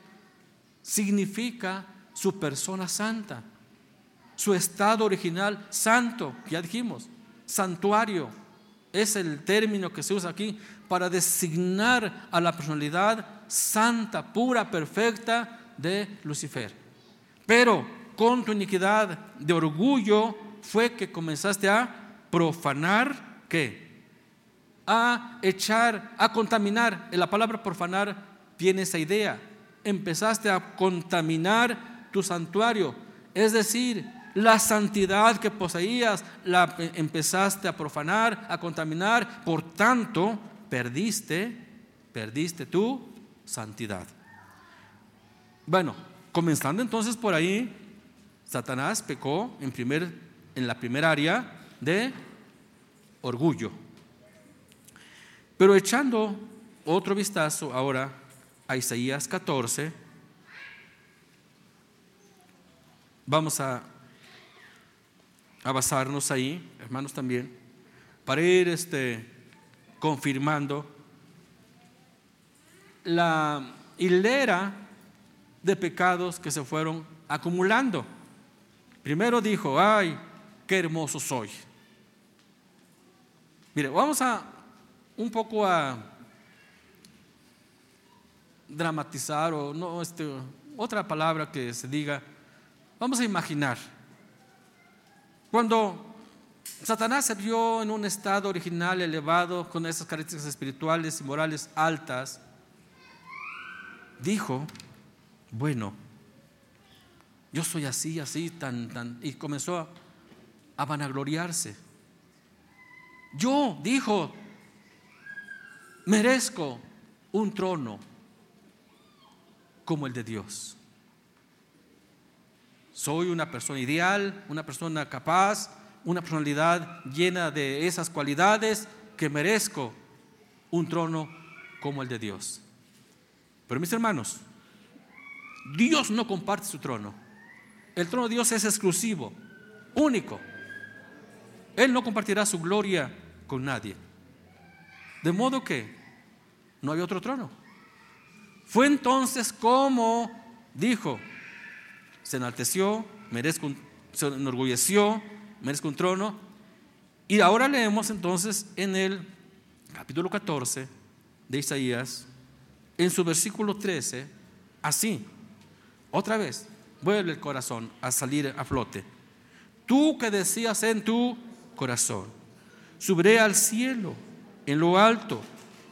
significa su persona santa, su estado original santo, ya dijimos, santuario. Es el término que se usa aquí para designar a la personalidad santa, pura, perfecta de Lucifer. Pero con tu iniquidad de orgullo fue que comenzaste a profanar, ¿qué? A echar, a contaminar. La palabra profanar tiene esa idea. Empezaste a contaminar tu santuario. Es decir, la santidad que poseías la empezaste a profanar, a contaminar. Por tanto, perdiste, perdiste tu santidad. Bueno, comenzando entonces por ahí, Satanás pecó en, primer, en la primera área de orgullo. Pero echando otro vistazo ahora a Isaías 14, vamos a, a basarnos ahí, hermanos también, para ir este, confirmando la hilera de pecados que se fueron acumulando. Primero dijo, ay, qué hermoso soy. Mire, vamos a un poco a dramatizar o no, este, otra palabra que se diga. Vamos a imaginar. Cuando Satanás se vio en un estado original elevado con esas características espirituales y morales altas, dijo, bueno, yo soy así, así, tan, tan, y comenzó a, vanagloriarse. Yo, dijo, merezco un trono como el de Dios. Soy una persona ideal, una persona capaz, una personalidad llena de esas cualidades que merezco un trono como el de Dios. Pero mis hermanos, Dios no comparte su trono. El trono de Dios es exclusivo, único. Él no compartirá su gloria con nadie. De modo que no hay otro trono. Fue entonces como dijo, se enalteció, merezco se enorgulleció, merezco un trono. Y ahora leemos entonces en el capítulo 14 de Isaías, en su versículo 13, así, otra vez, vuelve el corazón a salir a flote. Tú que decías en tu corazón, subiré al cielo, en lo alto,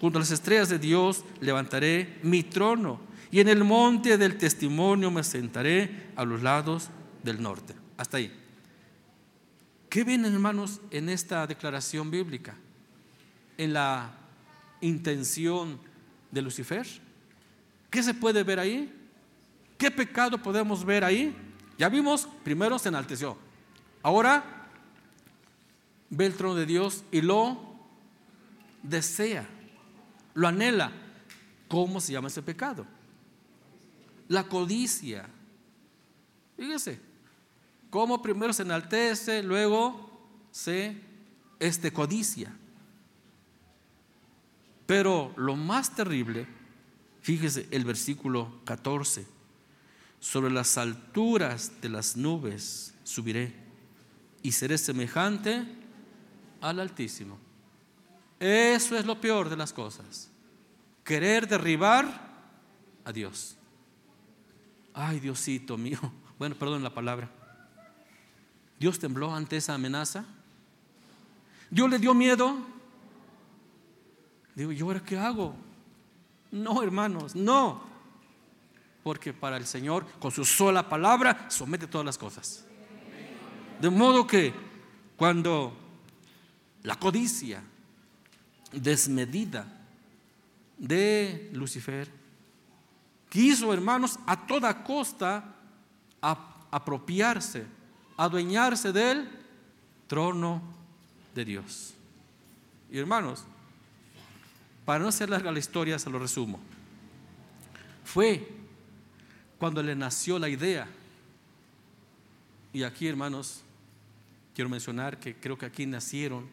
junto a las estrellas de Dios, levantaré mi trono, y en el monte del testimonio me sentaré a los lados del norte. Hasta ahí. ¿Qué ven, hermanos, en esta declaración bíblica? En la intención de Lucifer. ¿Qué se puede ver ahí? ¿Qué pecado podemos ver ahí? Ya vimos, primero se enalteció. Ahora ve el trono de Dios y lo desea, lo anhela. ¿Cómo se llama ese pecado? La codicia. Fíjese, cómo primero se enaltece, luego se este, codicia. Pero lo más terrible, fíjese el versículo 14 sobre las alturas de las nubes subiré y seré semejante al Altísimo. Eso es lo peor de las cosas. Querer derribar a Dios. Ay, Diosito mío. Bueno, perdón la palabra. Dios tembló ante esa amenaza. Dios le dio miedo. Digo, ¿y ahora qué hago? No, hermanos, no porque para el Señor, con su sola palabra, somete todas las cosas. De modo que cuando la codicia desmedida de Lucifer quiso, hermanos, a toda costa apropiarse, adueñarse del trono de Dios. Y hermanos, para no hacer larga la historia, se lo resumo. Fue cuando le nació la idea. Y aquí, hermanos, quiero mencionar que creo que aquí nacieron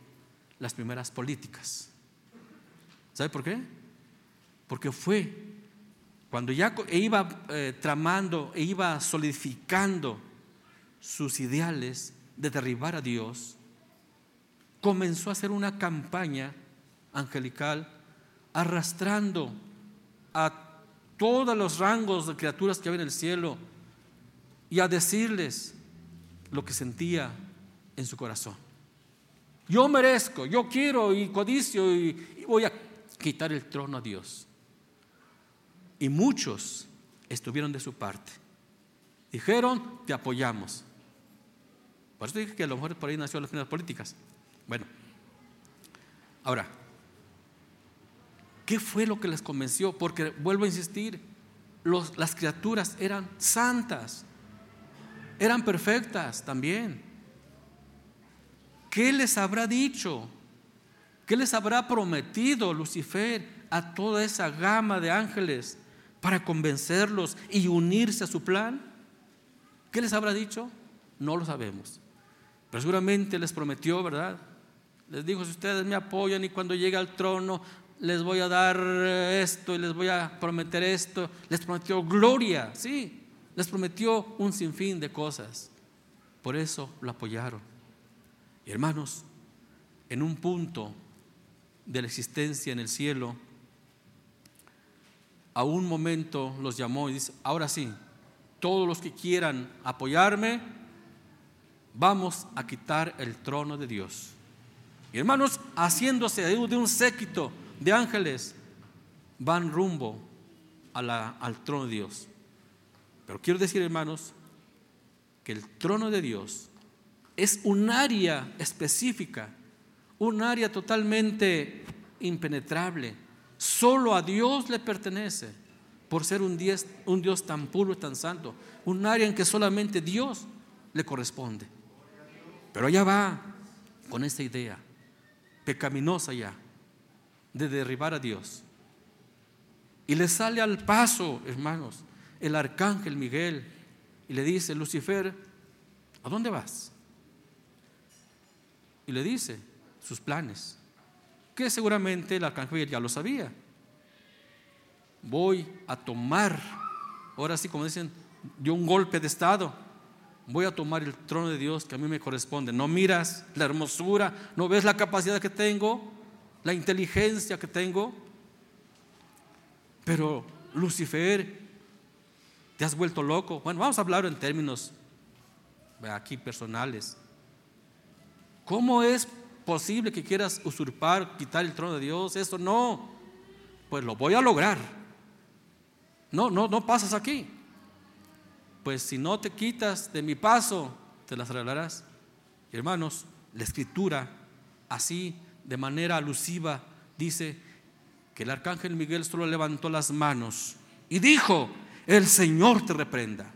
las primeras políticas. ¿Sabe por qué? Porque fue cuando ya e iba eh, tramando e iba solidificando sus ideales de derribar a Dios, comenzó a hacer una campaña angelical arrastrando a todos los rangos de criaturas que había en el cielo y a decirles lo que sentía en su corazón. Yo merezco, yo quiero y codicio y, voy a quitar el trono a Dios. Y muchos estuvieron de su parte. Dijeron, te apoyamos. Por eso dije que a lo mejor por ahí nació las primeras políticas. Bueno, ahora, ¿qué fue lo que les convenció? Porque vuelvo a insistir, las criaturas eran santas, eran perfectas también. ¿Qué les habrá dicho? ¿Qué les habrá prometido Lucifer a toda esa gama de ángeles para convencerlos y unirse a su plan? ¿Qué les habrá dicho? No lo sabemos. Pero seguramente les prometió, ¿verdad? Les dijo, si ustedes me apoyan y cuando llegue al trono les voy a dar esto y les voy a prometer esto. Les prometió gloria, sí. Les prometió un sinfín de cosas. Por eso lo apoyaron. Y hermanos, en un punto de la existencia en el cielo, a un momento los llamó y dice, ahora sí, todos los que quieran apoyarme, vamos a quitar el trono de Dios. Y hermanos, haciéndose de un séquito de ángeles, van rumbo al trono de Dios. Pero quiero decir, hermanos, que el trono de Dios es un área específica, un área totalmente impenetrable. Solo a Dios le pertenece por ser un Dios, un Dios tan puro y tan santo. Un área en que solamente Dios le corresponde. Pero allá va con esta idea pecaminosa ya de derribar a Dios. Y le sale al paso, hermanos, el arcángel Miguel y le dice, Lucifer, ¿a dónde vas? Y le dice sus planes, que seguramente el arcángel ya lo sabía. Voy a tomar, ahora sí como dicen, dio un golpe de estado. Voy a tomar el trono de Dios que a mí me corresponde. No miras la hermosura, no ves la capacidad que tengo, la inteligencia que tengo. Pero Lucifer, te has vuelto loco. Bueno, vamos a hablar en términos aquí personales. ¿Cómo es posible que quieras usurpar, quitar el trono de Dios? Eso no. Pues lo voy a lograr. No, no, no pasas aquí. Pues si no te quitas de mi paso, te las arreglarás. Hermanos, la escritura así de manera alusiva dice que el arcángel Miguel solo levantó las manos y dijo, el Señor te reprenda.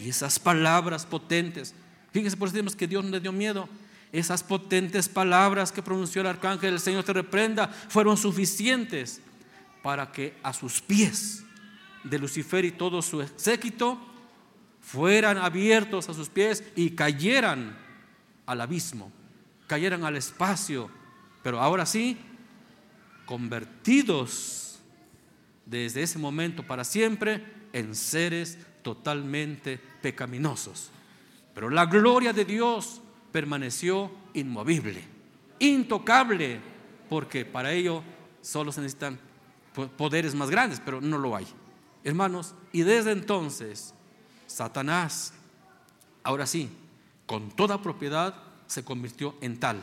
Y esas palabras potentes, fíjense por eso decimos que Dios no le dio miedo, esas potentes palabras que pronunció el arcángel, el Señor te reprenda, fueron suficientes para que a sus pies de Lucifer y todo su séquito fueran abiertos a sus pies y cayeran al abismo, cayeran al espacio, pero ahora sí, convertidos desde ese momento para siempre en seres totalmente pecaminosos. Pero la gloria de Dios permaneció inmovible, intocable, porque para ello solo se necesitan poderes más grandes, pero no lo hay. Hermanos, y desde entonces, Satanás, ahora sí, con toda propiedad, se convirtió en tal.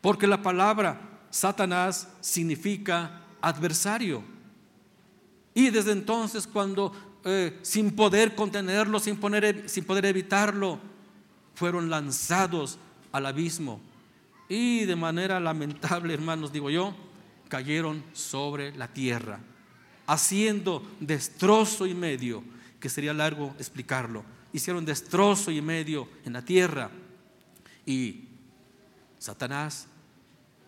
Porque la palabra Satanás significa adversario. Y desde entonces, cuando eh, sin poder contenerlo, sin, poner, sin poder evitarlo, fueron lanzados al abismo. Y de manera lamentable, hermanos, digo yo, cayeron sobre la tierra, haciendo destrozo y medio, que sería largo explicarlo. Hicieron destrozo y medio en la tierra. Y Satanás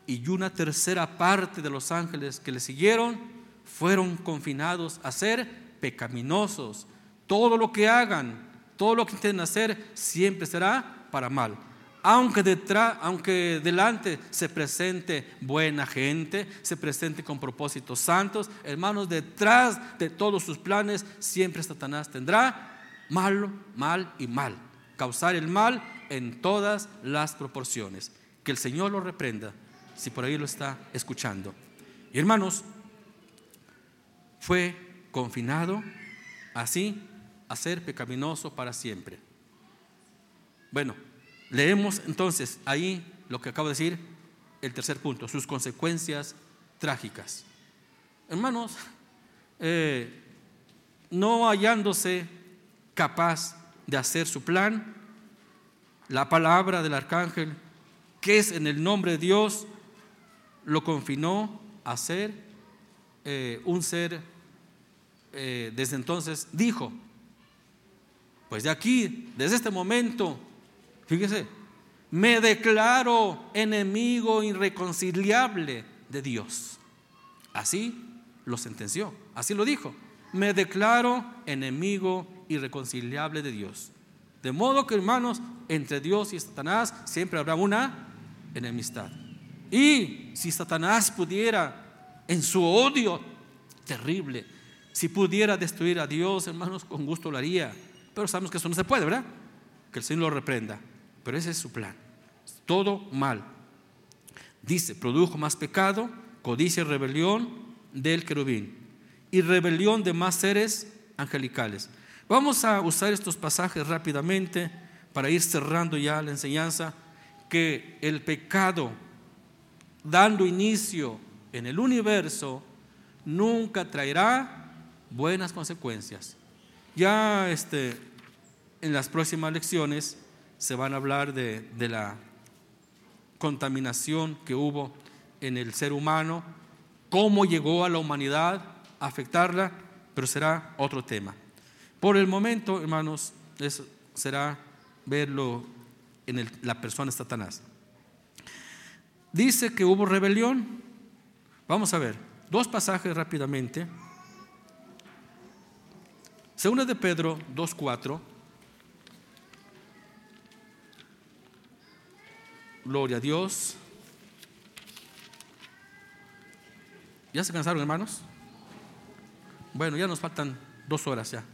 y una tercera parte de los ángeles que le siguieron fueron confinados a ser pecaminosos. Todo lo que hagan todo lo que intenten hacer siempre será para mal. Aunque, detrás, aunque delante se presente buena gente, se presente con propósitos santos, hermanos, detrás de todos sus planes siempre Satanás tendrá malo, mal y mal. Causar el mal en todas las proporciones. Que el Señor lo reprenda si por ahí lo está escuchando. Y hermanos, fue confinado así a ser pecaminoso para siempre. Bueno, leemos entonces ahí lo que acabo de decir, el tercer punto, sus consecuencias trágicas. Hermanos, eh, no hallándose capaz de hacer su plan, la palabra del arcángel, que es en el nombre de Dios, lo confinó a ser eh, un ser, eh, desde entonces dijo, pues de aquí, desde este momento, fíjese, me declaro enemigo irreconciliable de Dios. Así lo sentenció, así lo dijo. Me declaro enemigo irreconciliable de Dios. De modo que, hermanos, entre Dios y Satanás siempre habrá una enemistad. Y si Satanás pudiera, en su odio terrible, si pudiera destruir a Dios, hermanos, con gusto lo haría. Pero sabemos que eso no se puede, ¿verdad? Que el Señor lo reprenda. Pero ese es su plan. Todo mal. Dice, produjo más pecado, codicia y rebelión del querubín y rebelión de más seres angelicales. Vamos a usar estos pasajes rápidamente para ir cerrando ya la enseñanza, que el pecado, dando inicio en el universo, nunca traerá buenas consecuencias. Ya este, en las próximas lecciones se van a hablar de, de la contaminación que hubo en el ser humano, cómo llegó a la humanidad a afectarla, pero será otro tema. Por el momento, hermanos, eso será verlo en la persona de Satanás. Dice que hubo rebelión. Vamos a ver, dos pasajes rápidamente. Segunda de Pedro 2.4. Gloria a Dios. ¿Ya se cansaron, hermanos? Bueno, ya nos faltan dos horas ya.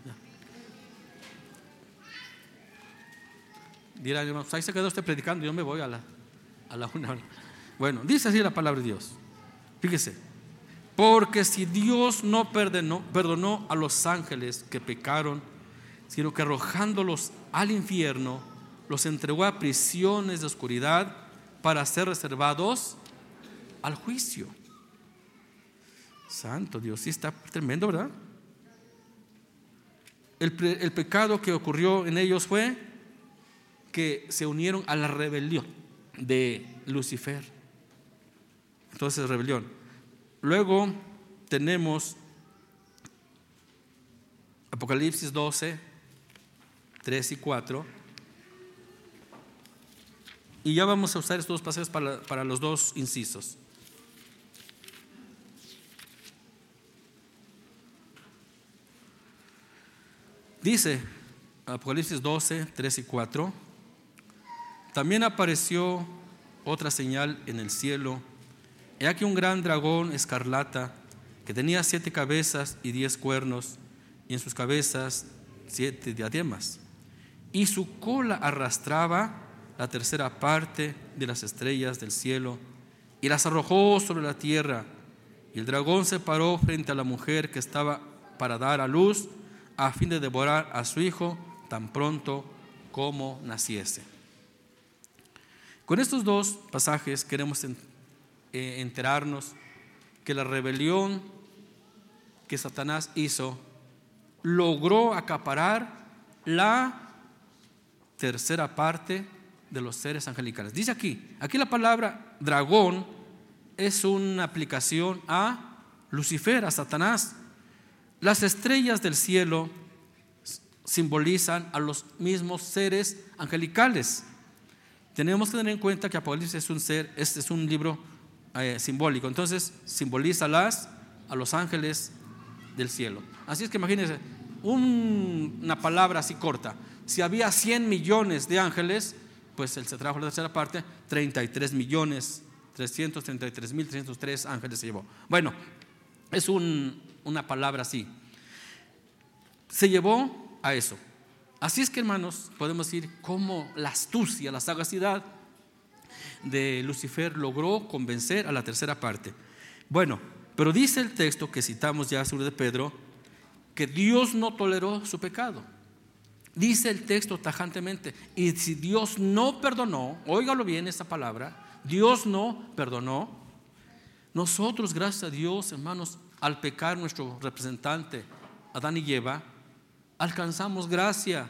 Hermanos, ahí se quedó usted predicando, yo me voy a la, a la una. Bueno, dice así la palabra de Dios. Fíjese, porque si Dios no perdonó, perdonó a los ángeles que pecaron, sino que arrojándolos al infierno, los entregó a prisiones de oscuridad para ser reservados al juicio. Santo Dios, sí está tremendo, ¿verdad? El, el, pecado que ocurrió en ellos fue que se unieron a la rebelión de Lucifer. Entonces, rebelión. Luego tenemos Apocalipsis 12, 3 y 4. Y ya vamos a usar estos dos pasajes para, para los dos incisos. Dice Apocalipsis 12, 3 y 4, también apareció otra señal en el cielo. He aquí un gran dragón escarlata que tenía siete cabezas y diez cuernos, y en sus cabezas siete diademas. Y su cola arrastraba la tercera parte de las estrellas del cielo y las arrojó sobre la tierra. Y el dragón se paró frente a la mujer que estaba para dar a luz a fin de devorar a su hijo tan pronto como naciese. Con estos dos pasajes queremos eh, enterarnos que la rebelión que Satanás hizo logró acaparar la tercera parte de los seres angelicales. Dice aquí, aquí la palabra dragón es una aplicación a Lucifer, a Satanás. Las estrellas del cielo simbolizan a los mismos seres angelicales. Tenemos que tener en cuenta que Apocalipsis es un ser, este es un libro eh, simbólico, entonces simboliza las, a los ángeles del cielo. Así es que imagínense, una palabra así corta. Si había 100 millones de ángeles, pues él se trajo la tercera parte, 33 millones, 333 mil 303 ángeles se llevó. Bueno, es un, una palabra así. Se llevó a eso. Así es que, hermanos, podemos decir cómo la astucia, la sagacidad de Lucifer logró convencer a la tercera parte. Bueno, pero dice el texto que citamos ya sobre de Pedro que Dios no toleró su pecado. Dice el texto tajantemente, y si Dios no perdonó, óigalo bien esta palabra, Dios no perdonó, nosotros, gracias a Dios, hermanos, al pecar nuestro representante, Adán y Eva, alcanzamos gracia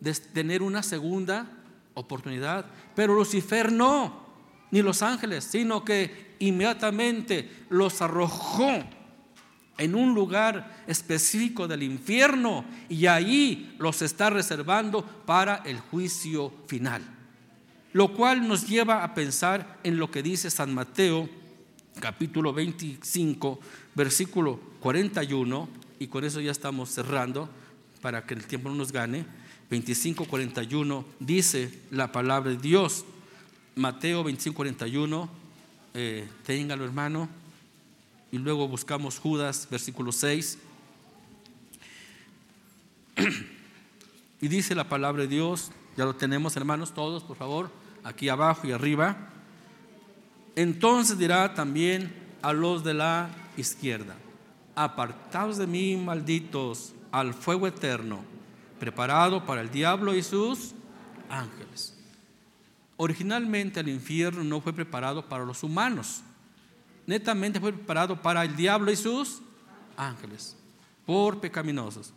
de tener una segunda oportunidad. Pero Lucifer no, ni los ángeles, sino que inmediatamente los arrojó en un lugar específico del infierno y ahí los está reservando para el juicio final. Lo cual nos lleva a pensar en lo que dice San Mateo capítulo 25, versículo 41, y con eso ya estamos cerrando para que el tiempo no nos gane. 25, 41 dice la palabra de Dios. Mateo 25, 41, eh, téngalo hermano. Y luego buscamos Judas, versículo 6. Y dice la palabra de Dios, ya lo tenemos hermanos todos, por favor, aquí abajo y arriba. Entonces dirá también a los de la izquierda, apartados de mí, malditos, al fuego eterno, preparado para el diablo y sus ángeles. Originalmente el infierno no fue preparado para los humanos, netamente fue preparado para el diablo y sus ángeles, por pecaminosos.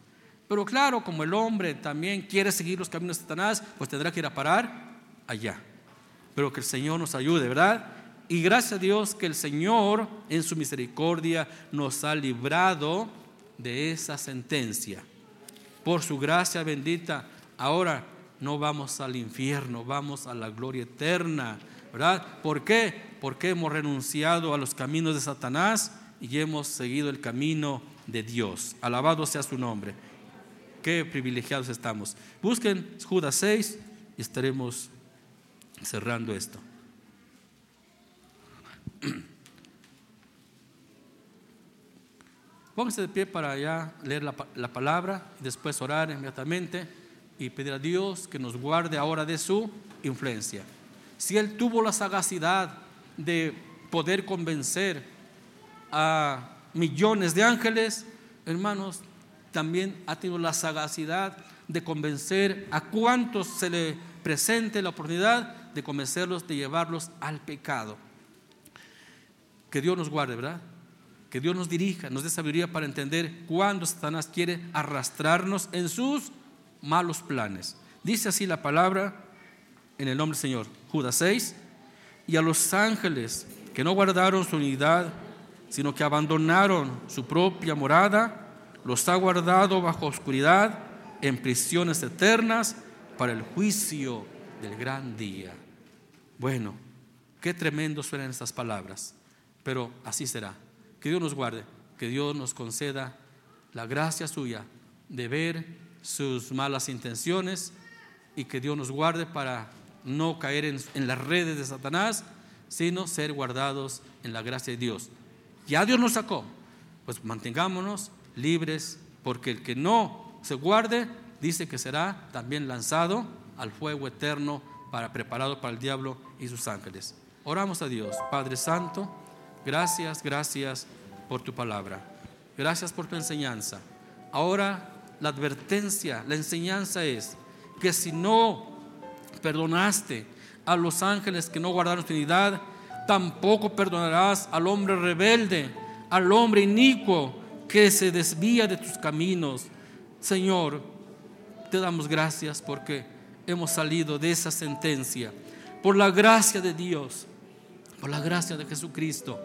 Pero claro, como el hombre también quiere seguir los caminos de Satanás, pues tendrá que ir a parar allá. Pero que el Señor nos ayude, ¿verdad? Y gracias a Dios que el Señor en su misericordia nos ha librado de esa sentencia. Por su gracia bendita, ahora no vamos al infierno, vamos a la gloria eterna. ¿Verdad? ¿Por qué? Porque hemos renunciado a los caminos de Satanás y hemos seguido el camino de Dios. Alabado sea su nombre. Qué privilegiados estamos. Busquen Judas 6 y estaremos cerrando esto. Póngase de pie para ya leer la, la, palabra y después orar inmediatamente y pedir a Dios que nos guarde ahora de su influencia. Si Él tuvo la sagacidad de poder convencer a millones de ángeles, hermanos, también ha tenido la sagacidad de convencer a cuantos se le presente la oportunidad de convencerlos, de llevarlos al pecado. Que Dios nos guarde, ¿verdad? Que Dios nos dirija, nos dé sabiduría para entender cuándo Satanás quiere arrastrarnos en sus malos planes. Dice así la palabra en el nombre del Señor. Judas 6. Y a los ángeles que no guardaron su unidad, sino que abandonaron su propia morada, los ha guardado bajo oscuridad en prisiones eternas para el juicio del gran día. Bueno, qué tremendo suenan estas palabras, pero así será. Que Dios nos guarde, que Dios nos conceda la gracia suya de ver sus malas intenciones y que Dios nos guarde para no caer en, las redes de Satanás, sino ser guardados en la gracia de Dios. Ya Dios nos sacó, pues mantengámonos libres, porque el que no se guarde, dice que será también lanzado al fuego eterno para preparado para el diablo y sus ángeles. Oramos a Dios, Padre Santo. Gracias, gracias por tu palabra. Gracias por tu enseñanza. Ahora la advertencia, la enseñanza es que si no perdonaste a los ángeles que no guardaron tu unidad, tampoco perdonarás al hombre rebelde, al hombre inicuo que se desvía de tus caminos. Señor, te damos gracias porque hemos salido de esa sentencia. Por la gracia de Dios, por la gracia de Jesucristo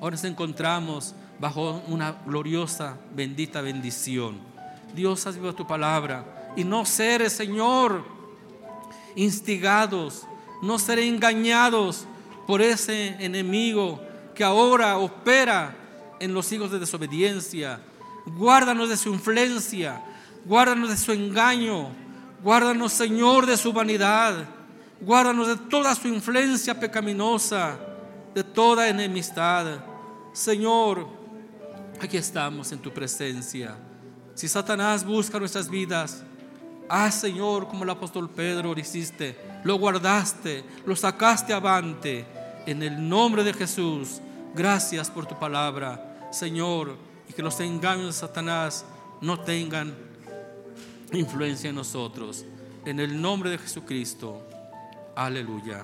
ahora nos encontramos bajo una gloriosa, bendita bendición. Dios ha sido tu palabra y no ser, Señor, instigados, no ser engañados por ese enemigo que ahora opera en los hijos de desobediencia. Guárdanos de su influencia, guárdanos de su engaño, guárdanos, Señor, de su vanidad, guárdanos de toda su influencia pecaminosa de toda enemistad. Señor, aquí estamos en tu presencia. Si Satanás busca nuestras vidas, ah Señor, como el apóstol Pedro lo hiciste, lo guardaste, lo sacaste avante. En el nombre de Jesús, gracias por tu palabra, Señor, y que los engaños de Satanás no tengan influencia en nosotros. En el nombre de Jesucristo. Aleluya.